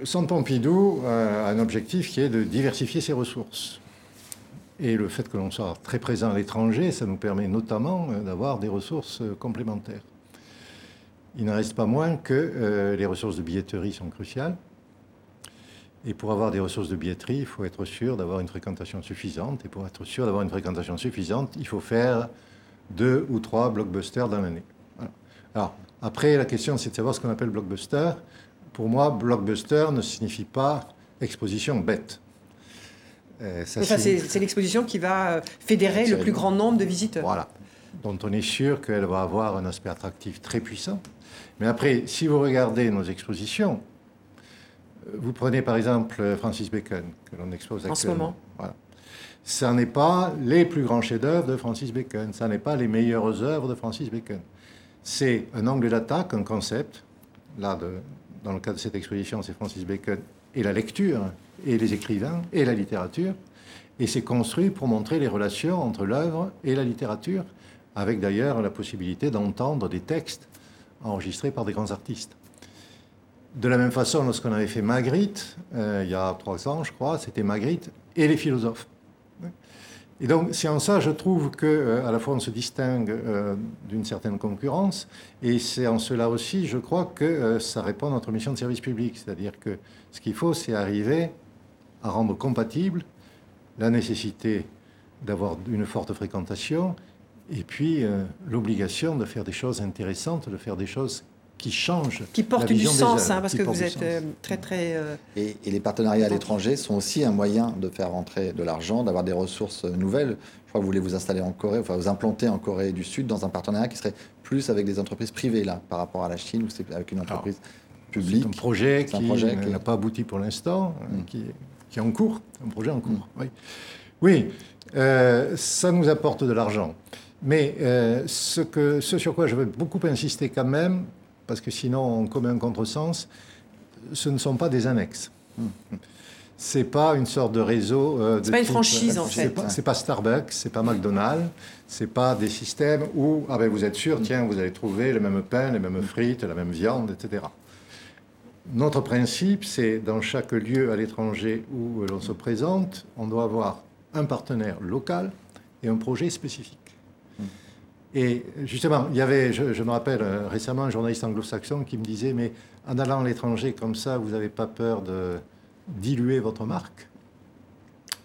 C: Le Centre Pompidou euh, a un objectif qui est de diversifier ses ressources. Et le fait que l'on soit très présent à l'étranger, ça nous permet notamment euh, d'avoir des ressources euh, complémentaires. Il n'en reste pas moins que euh, les ressources de billetterie sont cruciales. Et pour avoir des ressources de billetterie, il faut être sûr d'avoir une fréquentation suffisante. Et pour être sûr d'avoir une fréquentation suffisante, il faut faire deux ou trois blockbusters dans l'année. Alors, après, la question, c'est de savoir ce qu'on appelle blockbuster. Pour moi, blockbuster ne signifie pas exposition bête. Euh,
A: Enfin, c'est l'exposition qui va euh, fédérer le plus grand nombre de visiteurs.
C: voilà. Dont on est sûr qu'elle va avoir un aspect attractif très puissant. Mais après, si vous regardez nos expositions, euh, vous prenez par exemple Francis Bacon, que l'on expose
A: En ce
C: actuellement.
A: moment.
C: Voilà. Ça n'est pas les plus grands chefs-d'œuvre de Francis Bacon. Ça n'est pas les meilleures œuvres de Francis Bacon. C'est un angle d'attaque, un concept. Là, dans le cas de cette exposition, c'est Francis Bacon et la lecture, et les écrivains, et la littérature. Et c'est construit pour montrer les relations entre l'œuvre et la littérature, avec d'ailleurs la possibilité d'entendre des textes enregistrés par des grands artistes. De la même façon, lorsqu'on avait fait Magritte, euh, il y a trois ans, je crois, c'était Magritte et les philosophes. Et donc, c'est en ça, je trouve que euh, à la fois on se distingue euh, d'une certaine concurrence, et c'est en cela aussi, je crois que euh, ça répond à notre mission de service public. C'est-à-dire que ce qu'il faut, c'est arriver à rendre compatible la nécessité d'avoir une forte fréquentation, et puis euh, l'obligation de faire des choses intéressantes, de faire des choses qui changent.
A: Qui portent
C: la
A: du
C: vision des
A: sens,
C: œuvres,
A: hein, parce que vous
C: du
A: êtes
C: sens.
A: euh, très très... euh,
D: Et, et les partenariats à l'étranger sont aussi un moyen de faire rentrer de l'argent, d'avoir des ressources nouvelles. Je crois que vous voulez vous installer en Corée, enfin vous implanter en Corée du Sud dans un partenariat qui serait plus avec des entreprises privées là, par rapport à la Chine, ou c'est avec une entreprise publique.
C: un projet
D: C'est un
C: qui
D: projet qui-
C: n'a pas abouti pour l'instant, euh,
D: Mm.
C: qui, est- qui est en cours, un projet en cours. Oui, oui euh, ça nous apporte de l'argent. Mais euh, ce, que, ce sur quoi je veux beaucoup insister quand même, parce que sinon on commet un contresens, ce ne sont pas des annexes. C'est pas une sorte de réseau. euh,
A: C'est pas une franchise, en
C: c'est
A: fait.
C: pas- C'est pas Starbucks, c'est pas McDonald's, c'est pas des systèmes où ah ben vous êtes sûr, tiens, vous allez trouver le même pain, les mêmes frites, la même viande, etc. Notre principe, c'est dans chaque lieu à l'étranger où l'on se présente, on doit avoir un partenaire local et un projet spécifique. Et justement, il y avait, je, je me rappelle euh, récemment, un journaliste anglo-saxon qui me disait, mais en allant à l'étranger comme ça, vous n'avez pas peur de diluer votre marque?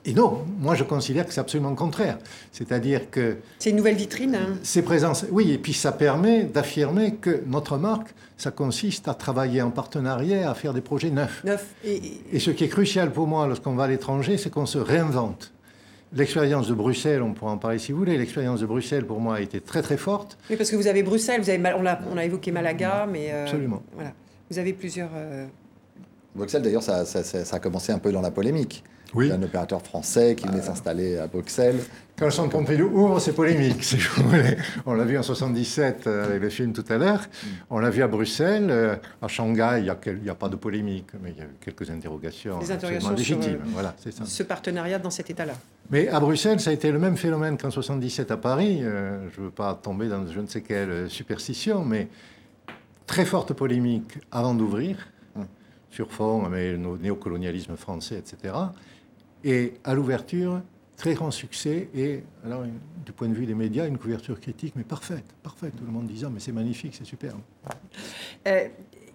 C: Et non, moi je considère que c'est absolument le contraire. C'est-à-dire que
A: C'est une nouvelle vitrine. hein.
C: ces présences, oui, et puis ça permet d'affirmer que notre marque, ça consiste à travailler en partenariat, à faire des projets neufs.
A: Neuf. Et, et-
C: Et ce qui est crucial pour moi lorsqu'on va à l'étranger, c'est qu'on se réinvente. L'expérience de Bruxelles, on pourra en parler si vous voulez, l'expérience de Bruxelles pour moi a été très très forte.
A: oui, parce que vous avez Bruxelles, vous avez, on, a, on a évoqué Malaga, mais... euh,
C: Absolument.
A: Voilà. Vous avez plusieurs... euh,
D: Bruxelles, d'ailleurs, ça, ça- ça- ça a commencé un peu dans la polémique.
C: Oui.
D: Il y a un opérateur français qui venait s'installer à Bruxelles.
C: Quand le centre Pompidou ouvre, c'est polémique, si vous voulez. On l'a vu en 77 euh, avec le film tout à l'heure. On l'a vu à Bruxelles. euh, À Shanghai, il n'y a, pas de polémique, mais il y a eu quelques interrogations,
A: Des interrogations sur,
C: légitimes.
A: euh,
C: Voilà, c'est ça.
A: ce partenariat dans cet état-là.
C: Mais à Bruxelles, ça a été le même phénomène qu'en 77 à Paris. Euh, je ne veux pas tomber dans je ne sais quelle euh, superstition, mais très forte polémique avant d'ouvrir, sur fond, mais le néocolonialisme français, etc. Et à l'ouverture, très grand succès. Et alors, du point de vue des médias, une couverture critique, mais parfaite, parfaite. Tout le monde disant, mais c'est magnifique, c'est superbe.
A: Euh,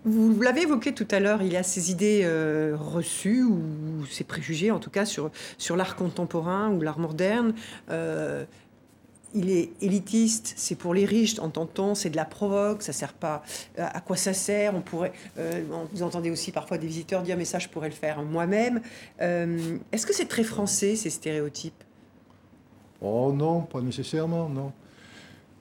A: vous l'avez évoqué tout à l'heure, il y a ces idées euh, reçues ou ces préjugés, en tout cas, sur, sur l'art contemporain ou l'art moderne. Euh, il est élitiste, c'est pour les riches, entend-on, c'est de la provoque, ça sert pas. À à quoi ça sert On pourrait. euh, vous entendez aussi parfois des visiteurs dire mais ça je pourrais le faire moi-même. Euh, Est-ce que c'est très français ces stéréotypes?
C: Oh non, pas nécessairement, non.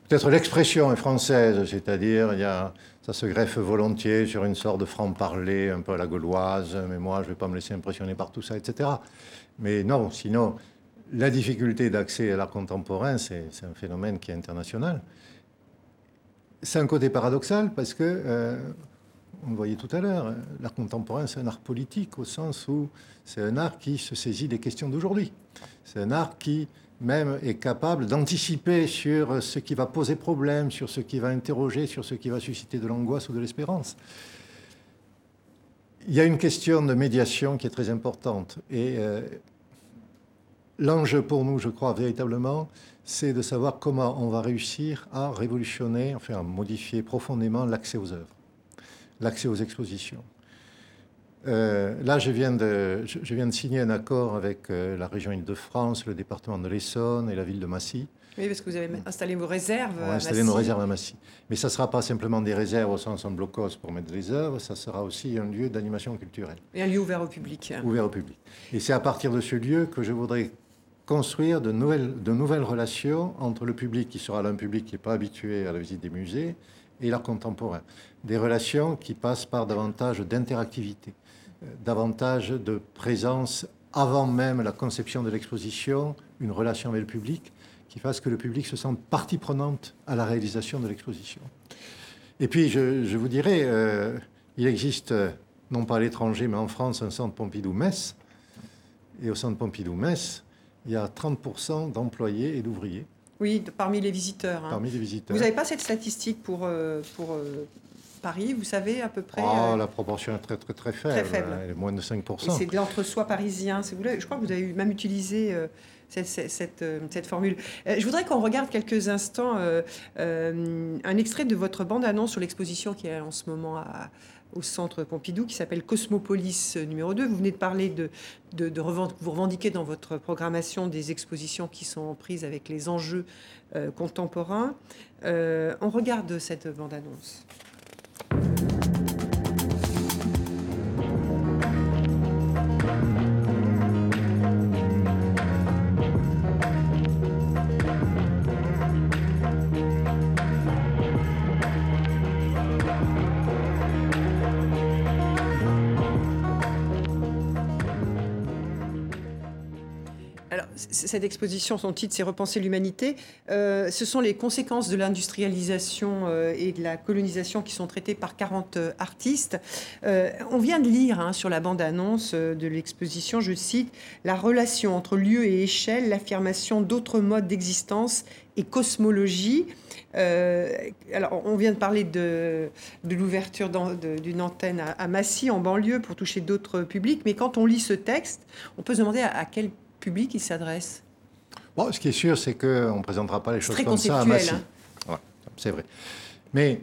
C: Peut-être l'expression est française, c'est-à-dire il y a, ça se greffe volontiers sur une sorte de franc-parler un peu à la gauloise, mais moi je ne vais pas me laisser impressionner par tout ça, etc. Mais non, sinon, la difficulté d'accès à l'art contemporain, c'est un phénomène qui est international. C'est un côté paradoxal parce que, euh, on le voyait tout à l'heure, l'art contemporain c'est un art politique au sens où c'est un art qui se saisit des questions d'aujourd'hui. C'est un art qui même est capable d'anticiper sur ce qui va poser problème, sur ce qui va interroger, sur ce qui va susciter de l'angoisse ou de l'espérance. Il y a une question de médiation qui est très importante. Et euh, l'enjeu pour nous, je crois véritablement, c'est de savoir comment on va réussir à révolutionner, enfin à modifier profondément l'accès aux œuvres, l'accès aux expositions. Euh, là, je viens, de, je, je viens de signer un accord avec euh, la région Île-de-France, le département de l'Essonne et la ville de Massy.
A: Oui, parce que vous avez installé vos réserves.
C: On va installer nos réserves à Massy. Mais ça ne sera pas simplement des réserves au sens en blocos pour mettre des œuvres, ça sera aussi un lieu d'animation culturelle,
A: Et un lieu ouvert au public.
C: ouvert au public. Et c'est à partir de ce lieu que je voudrais construire de nouvelles, de nouvelles relations entre le public, qui sera là un public qui n'est pas habitué à la visite des musées, et l'art contemporain. Des relations qui passent par davantage d'interactivité, euh, davantage de présence avant même la conception de l'exposition, une relation avec le public qui fasse que le public se sente partie prenante à la réalisation de l'exposition. Et puis, je, vous dirais, euh, il existe, euh, non pas à l'étranger, mais en France, un centre Pompidou-Metz. Et au centre Pompidou-Metz, il y a 30% d'employés et d'ouvriers
A: Oui, de- parmi les visiteurs. hein.
C: parmi les visiteurs.
A: Vous n'avez pas cette statistique pour, euh, pour euh, Paris, vous savez à peu près
C: Oh,
A: euh,
C: la proportion est très très très faible.
A: faible.
C: Elle est moins de 5%.
A: Et c'est de l'entre-soi parisien. si vous voulez. Je crois que vous avez même utilisé cette, cette- cette, cette formule. Je voudrais qu'on regarde quelques instants un extrait de votre bande-annonce sur l'exposition qui est en ce moment à- au centre Pompidou, qui s'appelle Cosmopolis numéro 2. Vous venez de parler de, de, vous revendiquez dans votre programmation des expositions qui sont en prise avec les enjeux euh, contemporains. Euh, on regarde cette bande-annonce. Cette exposition, son titre, c'est Repenser l'humanité. Euh, ce sont les conséquences de l'industrialisation euh, et de la colonisation qui sont traitées par 40 euh, artistes. On vient de lire hein, sur la bande-annonce de l'exposition, je cite, La relation entre lieu et échelle, l'affirmation d'autres modes d'existence et cosmologie. Alors, on vient de parler de, l'ouverture d'une antenne à, à Massy, en banlieue, pour toucher d'autres publics. Mais quand on lit ce texte, on peut se demander à, à quel public il s'adresse.
C: Bon, ce qui est sûr, c'est qu'on ne présentera pas les choses
A: très
C: comme ça à Massy. Ouais, c'est vrai. Mais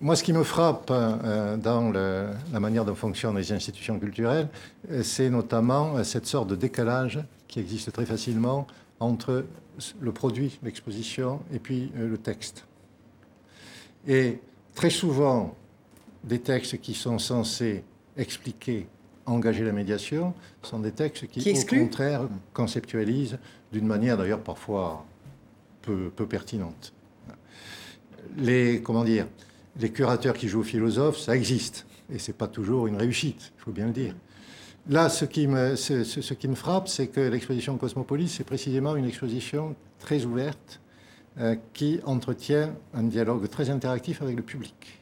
C: moi, ce qui me frappe euh, dans le- la manière dont fonctionnent les institutions culturelles, euh, c'est notamment euh, cette sorte de décalage qui existe très facilement entre le produit, l'exposition, et puis euh, le texte. Et très souvent, des textes qui sont censés expliquer, engager la médiation, sont des textes qui,
A: Qui
C: au contraire, conceptualisent d'une manière d'ailleurs parfois peu, peu pertinente. Les, comment dire, les curateurs qui jouent aux philosophes, ça existe. Et ce n'est pas toujours une réussite, il faut bien le dire. Là, ce qui me, ce, ce- ce qui me frappe, c'est que l'exposition Cosmopolis, c'est précisément une exposition très ouverte euh, qui entretient un dialogue très interactif avec le public,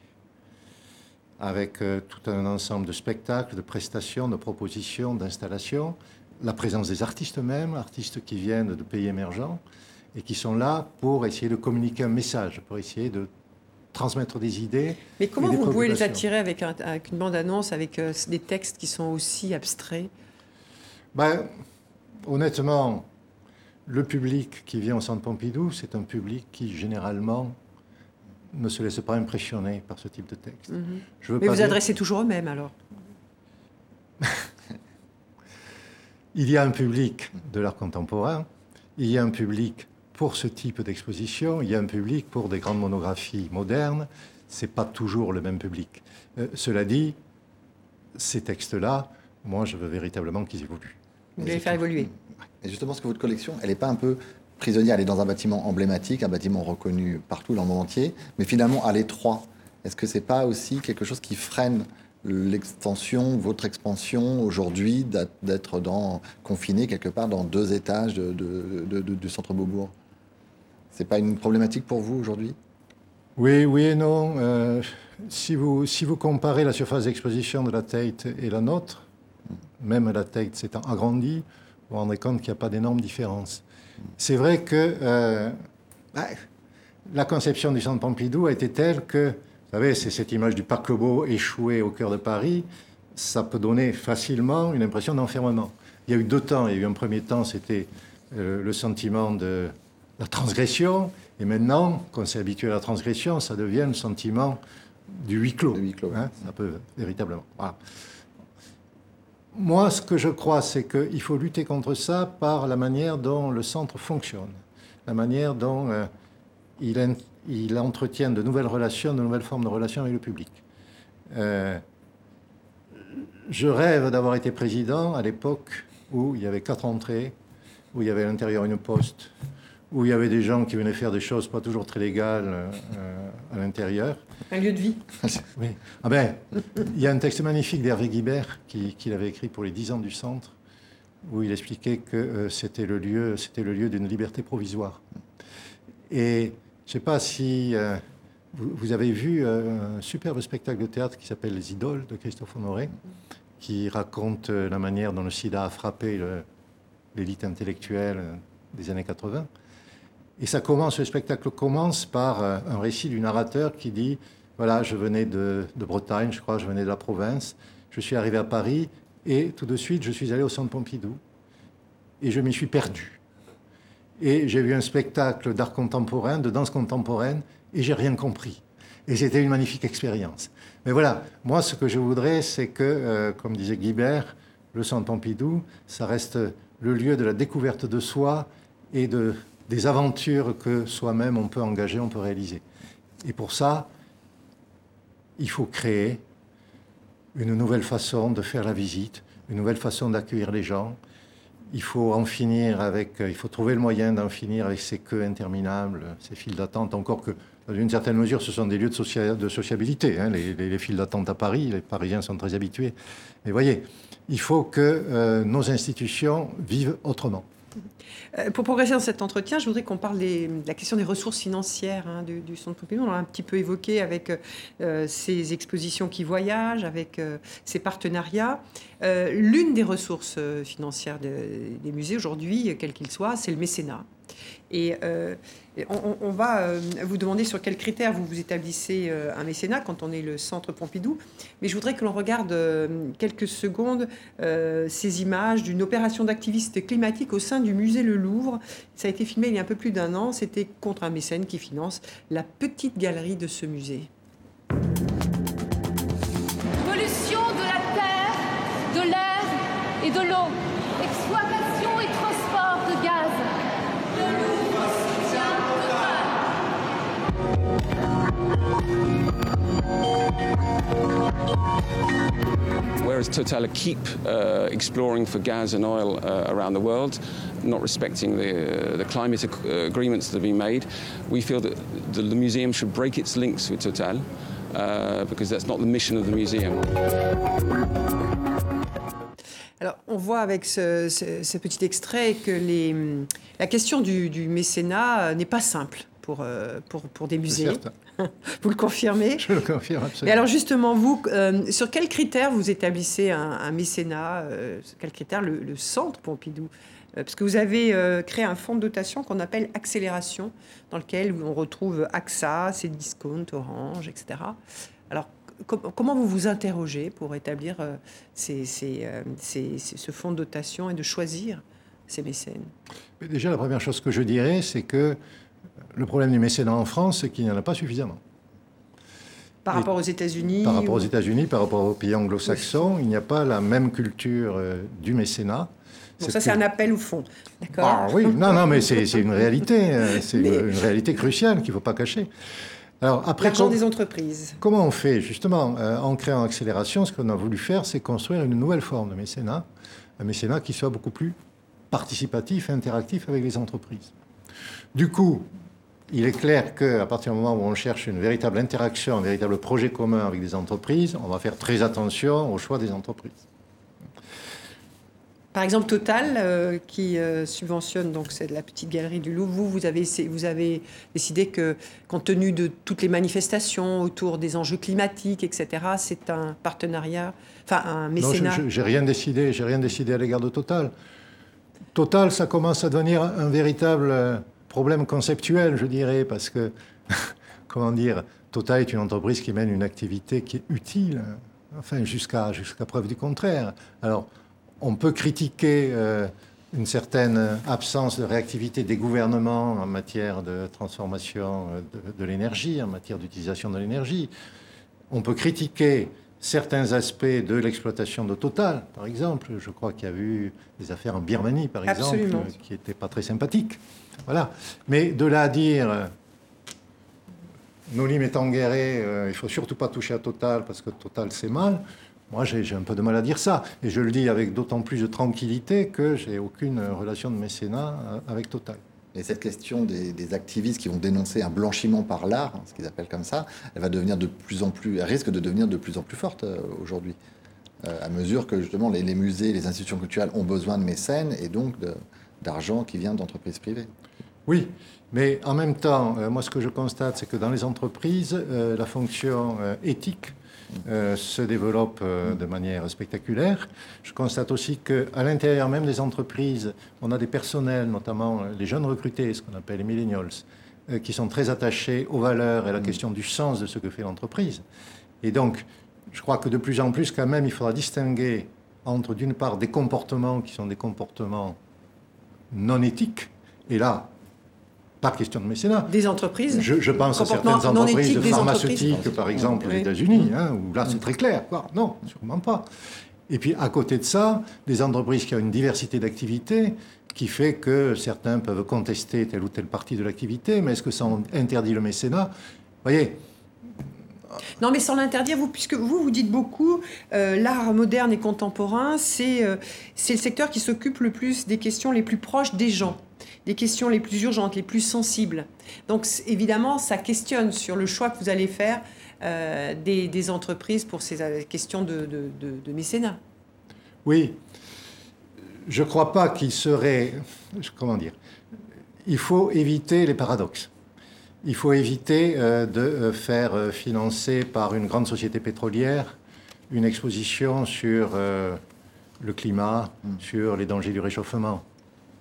C: avec euh, tout un ensemble de spectacles, de prestations, de propositions, d'installations, la présence des artistes eux-mêmes, artistes qui viennent de pays émergents et qui sont là pour essayer de communiquer un message, pour essayer de transmettre des idées.
A: Mais comment vous pouvez les attirer avec, un- avec une bande-annonce, avec euh, des textes qui sont aussi abstraits?
C: Ben, honnêtement, le public qui vient au Centre Pompidou, c'est un public qui généralement ne se laisse pas impressionner par ce type de texte.
A: Mhm.
C: Je veux
A: Mais
C: pas
A: vous
C: dire-
A: adressez toujours eux-mêmes alors
C: Il y a un public de l'art contemporain, il y a un public pour ce type d'exposition, il y a un public pour des grandes monographies modernes. C'est pas toujours le même public. Euh, cela dit, ces textes-là, moi, je veux véritablement qu'ils évoluent.
A: Vous voulez les faire évoluer
D: Et justement, est-ce que votre collection, elle n'est pas un peu prisonnière Elle est dans un bâtiment emblématique, un bâtiment reconnu partout dans le monde entier, mais finalement à l'étroit. Est-ce que c'est pas aussi quelque chose qui freine l'extension, votre expansion aujourd'hui, d'être- confiné quelque part dans deux étages du centre Beaubourg? C'est pas une problématique pour vous aujourd'hui?
C: Oui, oui et non. Euh, si, vous, comparez la surface d'exposition de la Tate et la nôtre, même la Tate s'étant agrandie, vous vous rendrez compte qu'il n'y a pas d'énorme différence. C'est vrai que euh, bah, la conception du centre Pompidou a été telle que, vous savez, c'est cette image du paquebot échoué au cœur de Paris, ça peut donner facilement une impression d'enfermement. Il y a eu deux temps. Il y a eu un premier temps, c'était euh, le sentiment de la transgression, et maintenant, qu'on s'est habitué à la transgression, ça devient le sentiment du huis clos.
D: De huis clos,
C: hein, ça peut véritablement. Voilà. Moi, ce que je crois, c'est qu'il faut lutter contre ça par la manière dont le centre fonctionne, la manière dont euh, il, en- il entretient de nouvelles relations, de nouvelles formes de relations avec le public. Euh, je rêve d'avoir été président à l'époque où il y avait quatre entrées, où il y avait à l'intérieur une poste, où il y avait des gens qui venaient faire des choses pas toujours très légales euh, à l'intérieur.
A: Un lieu de vie
C: Oui. Ah ben, il y a un texte magnifique d'Hervé Guibert qui- qu'il avait écrit pour les 10 ans du centre, où il expliquait que euh, c'était le lieu, c'était le lieu d'une liberté provisoire. Et je ne sais pas si euh, vous, vous avez vu un superbe spectacle de théâtre qui s'appelle Les Idoles de Christophe Honoré, qui raconte la manière dont le sida a frappé l'élite intellectuelle des années 80. Et ça commence, le spectacle commence par euh, un récit du narrateur qui dit Voilà, je venais de, Bretagne, je crois, je venais de la province. Je suis arrivé à Paris et tout de suite, je suis allé au Centre Pompidou et je m'y suis perdu. Et j'ai vu un spectacle d'art contemporain, de danse contemporaine, et j'ai rien compris. Et c'était une magnifique expérience. Mais voilà, moi, ce que je voudrais, c'est que, euh, comme disait Guibert, le Centre Pompidou, ça reste le lieu de la découverte de soi et de, des aventures que soi-même on peut engager, on peut réaliser. Et pour ça, il faut créer une nouvelle façon de faire la visite, une nouvelle façon d'accueillir les gens. Il faut en finir avec, il faut trouver le moyen d'en finir avec ces queues interminables, ces files d'attente, encore que dans une certaine mesure, ce sont des lieux de, de sociabilité. Hein. Les, files d'attente à Paris, les Parisiens sont très habitués. Mais voyez, il faut que euh, nos institutions vivent autrement.
A: Euh, pour progresser dans cet entretien, je voudrais qu'on parle de la question des ressources financières hein, du, Centre Pompidou. On l'a un petit peu évoqué avec euh, ces expositions qui voyagent, avec ces partenariats. L'une des ressources financières des musées aujourd'hui, quel qu'il soit, c'est le mécénat. Et euh, on, va euh, vous demander sur quels critères vous vous établissez euh, un mécénat quand on est le centre Pompidou. Mais je voudrais que l'on regarde quelques secondes ces images d'une opération d'activiste climatique au sein du musée Le Louvre. Ça a été filmé il y a un peu plus d'un an. C'était contre un mécène qui finance la petite galerie de ce musée.
J: Pollution de la terre, de l'air et de l'eau.
K: Whereas Total keep uh, exploring for gas and oil uh, around the world, not respecting the, uh, the climate agreements that have been made, we feel that the, the museum should break its links with Total uh, because that's not the mission of the museum.
A: Alors, on voit avec ce, ce, ce petit extrait que les, la question du, du mécénat n'est pas simple pour, euh, pour, pour des musées. vous le confirmez
C: Je le confirme absolument.
A: Et alors justement, vous, euh, sur quels critères vous établissez un, mécénat euh, Sur quels critères le, centre Pompidou parce que vous avez créé un fonds de dotation qu'on appelle Accélération, dans lequel on retrouve AXA, Cdiscount, Orange, etc. Alors, comment vous vous interrogez pour établir ces, ces, ce fonds de dotation et de choisir ces mécènes?
C: Déjà, la première chose que je dirais, c'est que le problème du mécénat en France, c'est qu'il n'y en a pas suffisamment.
A: Par rapport aux États-Unis
C: Par rapport aux États-Unis, par rapport aux pays anglo-saxons, il n'y a pas la même culture euh, du mécénat.
A: Donc ça, c'est un appel au fond, d'accord
C: ah, Oui, non, non, mais c'est une réalité, euh, c'est une, réalité cruciale qu'il ne faut pas cacher.
A: Alors après, l'argent des entreprises.
C: Comment on fait justement euh, en créant accélération Ce qu'on a voulu faire, c'est construire une nouvelle forme de mécénat, un mécénat qui soit beaucoup plus participatif, interactif avec les entreprises. Du coup, il est clair qu'à partir du moment où on cherche une véritable interaction, un véritable projet commun avec des entreprises, on va faire très attention au choix des entreprises.
A: Par exemple, Total, euh, qui euh, subventionne donc c'est la petite galerie du Louvre, vous, vous avez, vous avez décidé que, compte tenu de toutes les manifestations autour des enjeux climatiques, etc., c'est un partenariat, enfin un mécénat.
C: Non, j'ai rien décidé, j'ai rien décidé à l'égard de Total. Total, ça commence à devenir un véritable euh, problème conceptuel, je dirais, parce que, comment dire, Total est une entreprise qui mène une activité qui est utile, enfin, jusqu'à preuve du contraire. Alors, on peut critiquer euh, une certaine absence de réactivité des gouvernements en matière de transformation euh, de l'énergie, en matière d'utilisation de l'énergie. On peut critiquer certains aspects de l'exploitation de Total, par exemple. Je crois qu'il y a eu des affaires en Birmanie, par exemple, qui n'étaient pas très sympathiques. Voilà. Mais de là à dire, Nolim est enguerré, euh, il ne faut surtout pas toucher à Total parce que Total c'est mal. Moi, j'ai un peu de mal à dire ça. Et je le dis avec d'autant plus de tranquillité que j'ai aucune relation de mécénat euh, avec Total.
D: Et cette question des, activistes qui vont dénoncer un blanchiment par l'art, hein, ce qu'ils appellent comme ça, elle va devenir de plus en plus, elle risque de devenir de plus en plus forte euh, aujourd'hui, euh, à mesure que justement les, musées, les institutions culturelles ont besoin de mécènes et donc d'argent qui vient d'entreprises privées.
C: Oui, mais en même temps, euh, moi ce que je constate, c'est que dans les entreprises, la fonction éthique euh, se développe euh, de manière spectaculaire. Je constate aussi qu'à l'intérieur même des entreprises, on a des personnels, notamment les jeunes recrutés, ce qu'on appelle les millennials, euh, qui sont très attachés aux valeurs et à la question du sens de ce que fait l'entreprise. Et donc, je crois que de plus en plus, quand même, il faudra distinguer entre, d'une part, des comportements qui sont des comportements non éthiques, et là, pas question de mécénat.
A: Des entreprises
C: Je, je pense à certaines entreprises pharmaceutiques,
A: entreprises.
C: par exemple, aux
A: Oui.
C: États-Unis, hein, où là, c'est très clair. Quoi. Non, sûrement pas. Et puis, à côté de ça, des entreprises qui ont une diversité d'activités qui fait que certains peuvent contester telle ou telle partie de l'activité, mais est-ce que ça interdit le mécénat? Vous voyez,
A: Non, mais sans l'interdire, vous, puisque vous, vous dites beaucoup, euh, l'art moderne et contemporain, c'est euh, c'est le secteur qui s'occupe le plus des questions les plus proches des gens, des questions les plus urgentes, les plus sensibles. Donc, évidemment, ça questionne sur le choix que vous allez faire euh, des, des entreprises pour ces euh, questions de, de- de- de mécénat.
C: Oui, je ne crois pas qu'il serait. Comment dire Il faut éviter les paradoxes. Il faut éviter euh, de faire euh, financer par une grande société pétrolière une exposition sur euh, le climat, sur les dangers du réchauffement.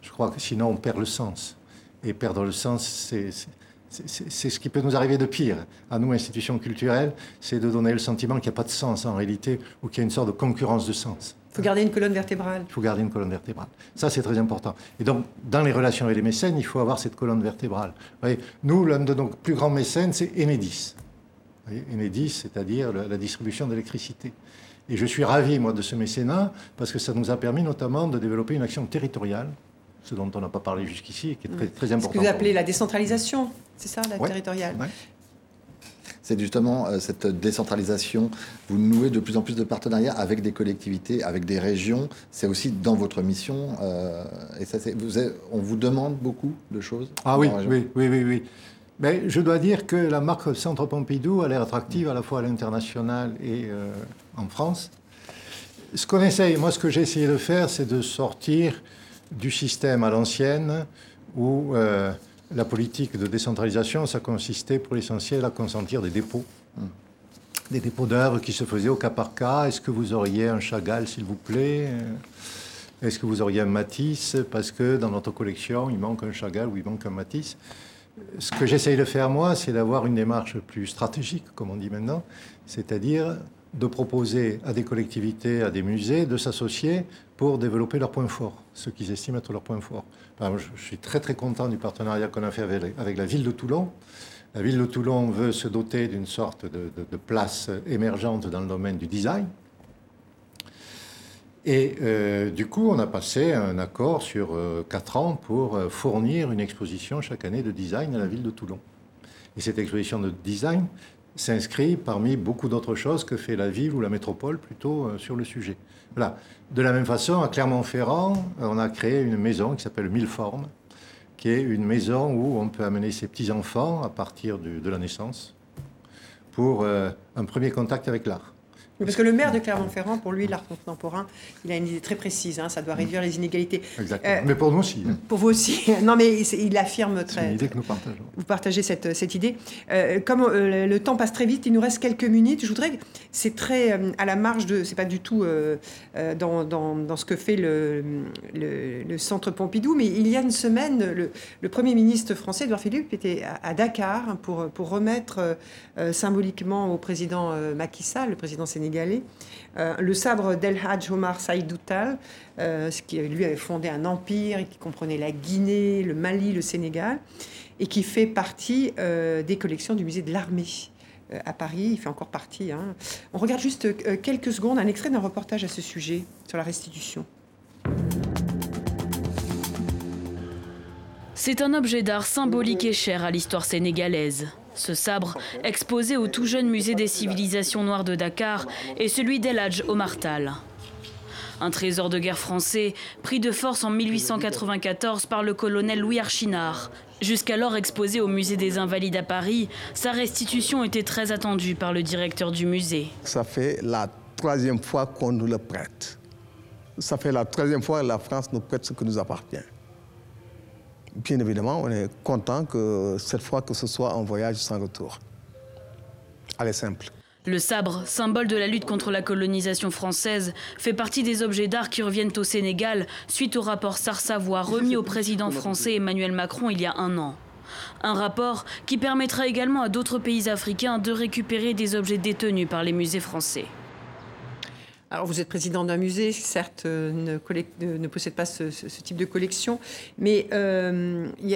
C: Je crois que sinon on perd le sens. Et perdre le sens, c'est- ce qui peut nous arriver de pire. À nous, institutions culturelles, c'est de donner le sentiment qu'il n'y a pas de sens en réalité, ou qu'il y a une sorte de concurrence de sens.
A: Il faut garder une colonne vertébrale.
C: Il faut garder une colonne vertébrale. Ça, c'est très important. Et donc, dans les relations avec les mécènes, il faut avoir cette colonne vertébrale. Vous voyez, nous, l'un de nos plus grands mécènes, c'est Enedis. Vous voyez, Enedis, c'est-à-dire la distribution d'électricité. Et je suis ravi, moi, de ce mécénat, parce que ça nous a permis notamment de développer une action territoriale, ce dont on n'a pas parlé jusqu'ici, et qui est très, très
A: Ce
C: important.
A: que vous appelez la décentralisation, c'est ça, la
C: Ouais.
A: territoriale
C: Ouais.
D: C'est justement euh, cette décentralisation. Vous nouez de plus en plus de partenariats avec des collectivités, avec des régions. C'est aussi dans votre mission. euh, et ça, c'est- vous avez- on vous demande beaucoup de choses.
C: Ah oui, oui, oui, oui, oui. Mais je dois dire que la marque Centre Pompidou a l'air attractive à la fois à l'international et euh, en France. Ce qu'on essaye, moi, ce que j'ai essayé de faire, c'est de sortir du système à l'ancienne où euh, la politique de décentralisation, ça consistait pour l'essentiel à consentir des dépôts. Des dépôts d'œuvres qui se faisaient au cas par cas. Est-ce que vous auriez un Chagall, s'il vous plaît? Est-ce que vous auriez un Matisse? Parce que dans notre collection, il manque un Chagall ou il manque un Matisse. Ce que j'essaye de faire, moi, c'est d'avoir une démarche plus stratégique, comme on dit maintenant, c'est-à-dire de proposer à des collectivités, à des musées, de s'associer pour développer leurs points forts, ce qu'ils estiment être leurs points forts. Je suis très très content du partenariat qu'on a fait avec, la ville de Toulon. La ville de Toulon veut se doter d'une sorte de place émergente dans le domaine du design. Et euh, du coup, on a passé un accord sur euh, quatre ans pour euh, fournir une exposition chaque année de design à la ville de Toulon. Et cette exposition de design s'inscrit parmi beaucoup d'autres choses que fait la ville ou la métropole plutôt euh, sur le sujet. Voilà. De la même façon, à Clermont-Ferrand, euh, on a créé une maison qui s'appelle Mille Formes, qui est une maison où on peut amener ses petits-enfants à partir de la naissance pour euh, un premier contact avec l'art.
A: Parce que le maire de Clermont-Ferrand, pour lui, l'art contemporain, il a une idée très précise, hein, ça doit réduire les inégalités.
C: Exactement.
A: Euh,
C: Mais pour nous aussi. hein.
A: Pour vous aussi. Non, mais il, il affirme
C: C'est
A: très.
C: une idée que nous partageons.
A: Vous partagez cette, cette idée. Euh, comme euh, le temps passe très vite, il nous reste quelques minutes. Je voudrais. C'est très à la marge de. C'est pas du tout dans, dans- dans ce que fait le, le- le centre Pompidou, mais il y a une semaine, le, le Premier ministre français, Edouard Philippe, était à, à Dakar pour, pour remettre symboliquement au président Macky Sall, le président sénégalais, euh, le sabre d'El Hadj Omar Saïd Doutal, euh, qui lui avait fondé un empire et qui comprenait la Guinée, le Mali, le Sénégal, et qui fait partie euh, des collections du musée de l'armée euh, à Paris. Il fait encore partie. hein. On regarde juste quelques secondes un extrait d'un reportage à ce sujet sur la restitution.
L: C'est un objet d'art symbolique et cher à l'histoire sénégalaise. Ce sabre, exposé au tout jeune musée des civilisations noires de Dakar, est celui d'El Hadj Omar Tall. Un trésor de guerre français, pris de force en 1894 par le colonel Louis Archinard. Jusqu'alors exposé au musée des Invalides à Paris, sa restitution était très attendue par le directeur du musée.
M: Ça fait la troisième fois qu'on nous le prête. Ça fait la troisième fois que la France nous prête ce qui nous appartient. Bien évidemment, on est content que cette fois que ce soit un voyage sans retour. Allez, simple.
L: Le sabre, symbole de la lutte contre la colonisation française, fait partie des objets d'art qui reviennent au Sénégal suite au rapport Sars-Savoie remis au président français Emmanuel Macron il y a un an. Un rapport qui permettra également à d'autres pays africains de récupérer des objets détenus par les musées français.
A: Alors, vous êtes président d'un musée, certes, euh, ne, ne, possède pas ce, type de collection, mais euh, il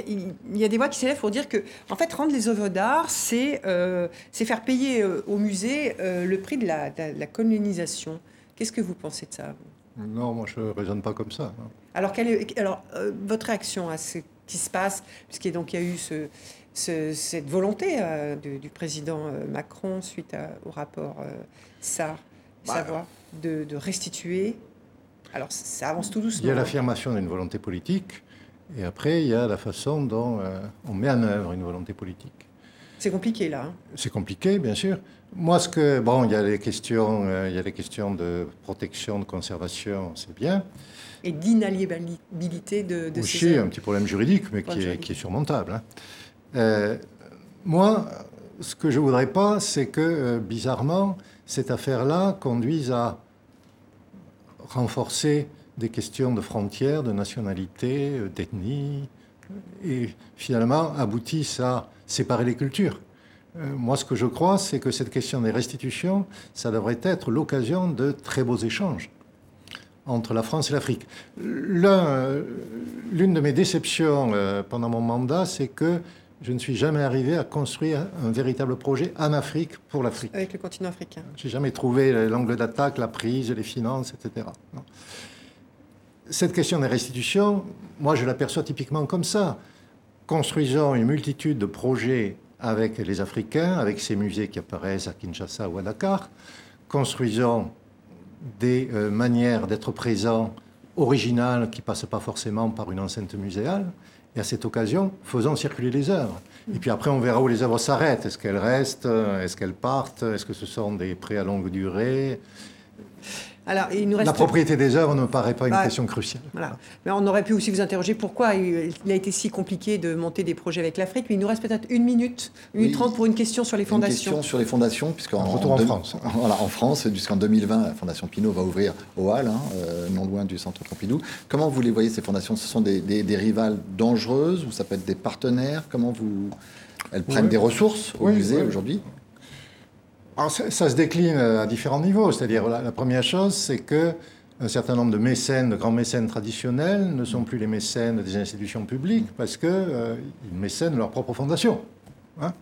A: y, a des voix qui s'élèvent pour dire que, en fait, rendre les œuvres d'art, c'est euh, faire payer au musée le prix de la, colonisation. Qu'est-ce que vous pensez de ça
C: Non, moi, je ne raisonne pas comme ça.
A: Alors, quelle est, alors votre réaction à ce qui se passe, puisqu'il y a eu ce, cette volonté du, président Macron suite au rapport SAR, bah, savoir de, restituer. Alors ça avance tout doucement.
C: Il y a l'affirmation d'une volonté politique, et après il y a la façon dont euh, on met en œuvre une volonté politique.
A: C'est compliqué là. Hein.
C: C'est compliqué, bien sûr. Moi, ce que bon, il y a les questions, euh, il y a les questions de protection, de conservation, c'est bien.
A: Et d'inaliénabilité de, de
C: Aussi, un petit problème juridique, mais qui est, qui est, surmontable. Hein. Euh, moi, ce que je voudrais pas, c'est que bizarrement, cette affaire-là conduise à renforcer des questions de frontières, de nationalité, euh, d'ethnie, et finalement aboutissent à séparer les cultures. Euh, moi, ce que je crois, c'est que cette question des restitutions, ça devrait être l'occasion de très beaux échanges entre la France et l'Afrique. Euh, l'une de mes déceptions pendant mon mandat, c'est que je ne suis jamais arrivé à construire un véritable projet en Afrique pour l'Afrique.
A: Avec le continent africain.
C: Je n'ai jamais trouvé l'angle d'attaque, la prise, les finances, etc. Cette question des restitutions, moi je l'aperçois typiquement comme ça. Construisons une multitude de projets avec les Africains, avec ces musées qui apparaissent à Kinshasa ou à Dakar. Construisons des euh, manières d'être présents originales qui ne passent pas forcément par une enceinte muséale. Et à cette occasion, faisons circuler les œuvres. Et puis après, on verra où les œuvres s'arrêtent. Est-ce qu'elles restent? Est-ce qu'elles partent? Est-ce que ce sont des prêts à longue durée? La propriété des œuvres ne me paraît pas une question cruciale.
A: Mais on aurait pu aussi vous interroger pourquoi il a été si compliqué de monter des projets avec l'Afrique. Mais il nous reste peut-être une minute, une minute trente pour une question sur les fondations.
D: Une question sur les fondations, puisqu'en
C: retour en, France.
D: Voilà, en France, puisqu'en 2020, la Fondation Pinault va ouvrir au Hall, hein, euh, non loin du Centre Pompidou. Comment vous les voyez ces fondations? Ce sont des, rivales dangereuses ou ça peut être des partenaires? Comment vous elles prennent des ressources au musée aujourd'hui?
C: Ça, se décline à différents niveaux. C'est-à-dire, la, première chose, c'est que un certain nombre de mécènes, de grands mécènes traditionnels, ne sont plus les mécènes des institutions publiques parce qu'ils euh, mécènent leur propre fondation. Hein.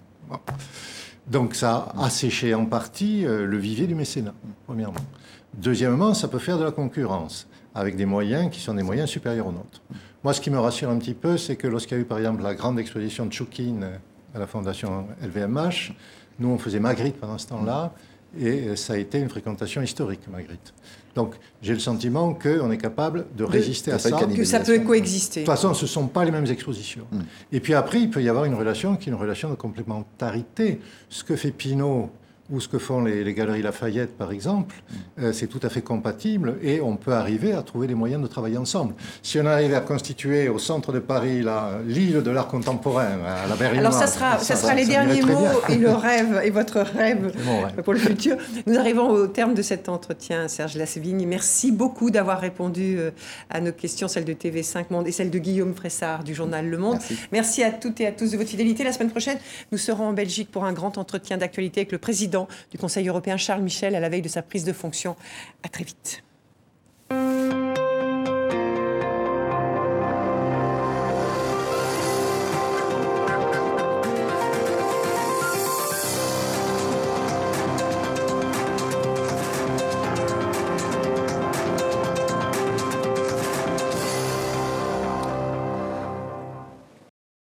C: Donc ça a asséché en partie euh, le vivier du mécénat, premièrement. Deuxièmement, ça peut faire de la concurrence avec des moyens qui sont des moyens supérieurs aux nôtres. Moi, ce qui me rassure un petit peu, c'est que lorsqu'il y a eu par exemple la grande exposition de Choukine à la fondation LVMH, nous, on faisait Magritte pendant ce temps-là, et ça a été une fréquentation historique, Magritte. Donc, j'ai le sentiment qu'on est capable de résister à ça.
A: Que ça peut coexister.
C: De toute façon, ce ne sont pas les mêmes expositions. Hmm. Et puis après, il peut y avoir une relation qui est une relation de complémentarité. Ce que fait Pinault ou ce que font les, galeries Lafayette, par exemple, euh, c'est tout à fait compatible et on peut arriver à trouver des moyens de travailler ensemble. Si on arrive à constituer au centre de Paris l'île de l'art contemporain, à la Berlinoise...
A: Alors ça sera, ça, sera les derniers mots et le rêve, et votre rêve, pour le futur. Nous arrivons au terme de cet entretien, Serge Lasvigne. Merci beaucoup d'avoir répondu euh, à nos questions, celles de TV5 Monde et celles de Guillaume Fressard du journal Le Monde. Merci. Merci à toutes et à tous de votre fidélité. La semaine prochaine, nous serons en Belgique pour un grand entretien d'actualité avec le du Conseil européen Charles Michel à la veille de sa prise de fonction. À très vite.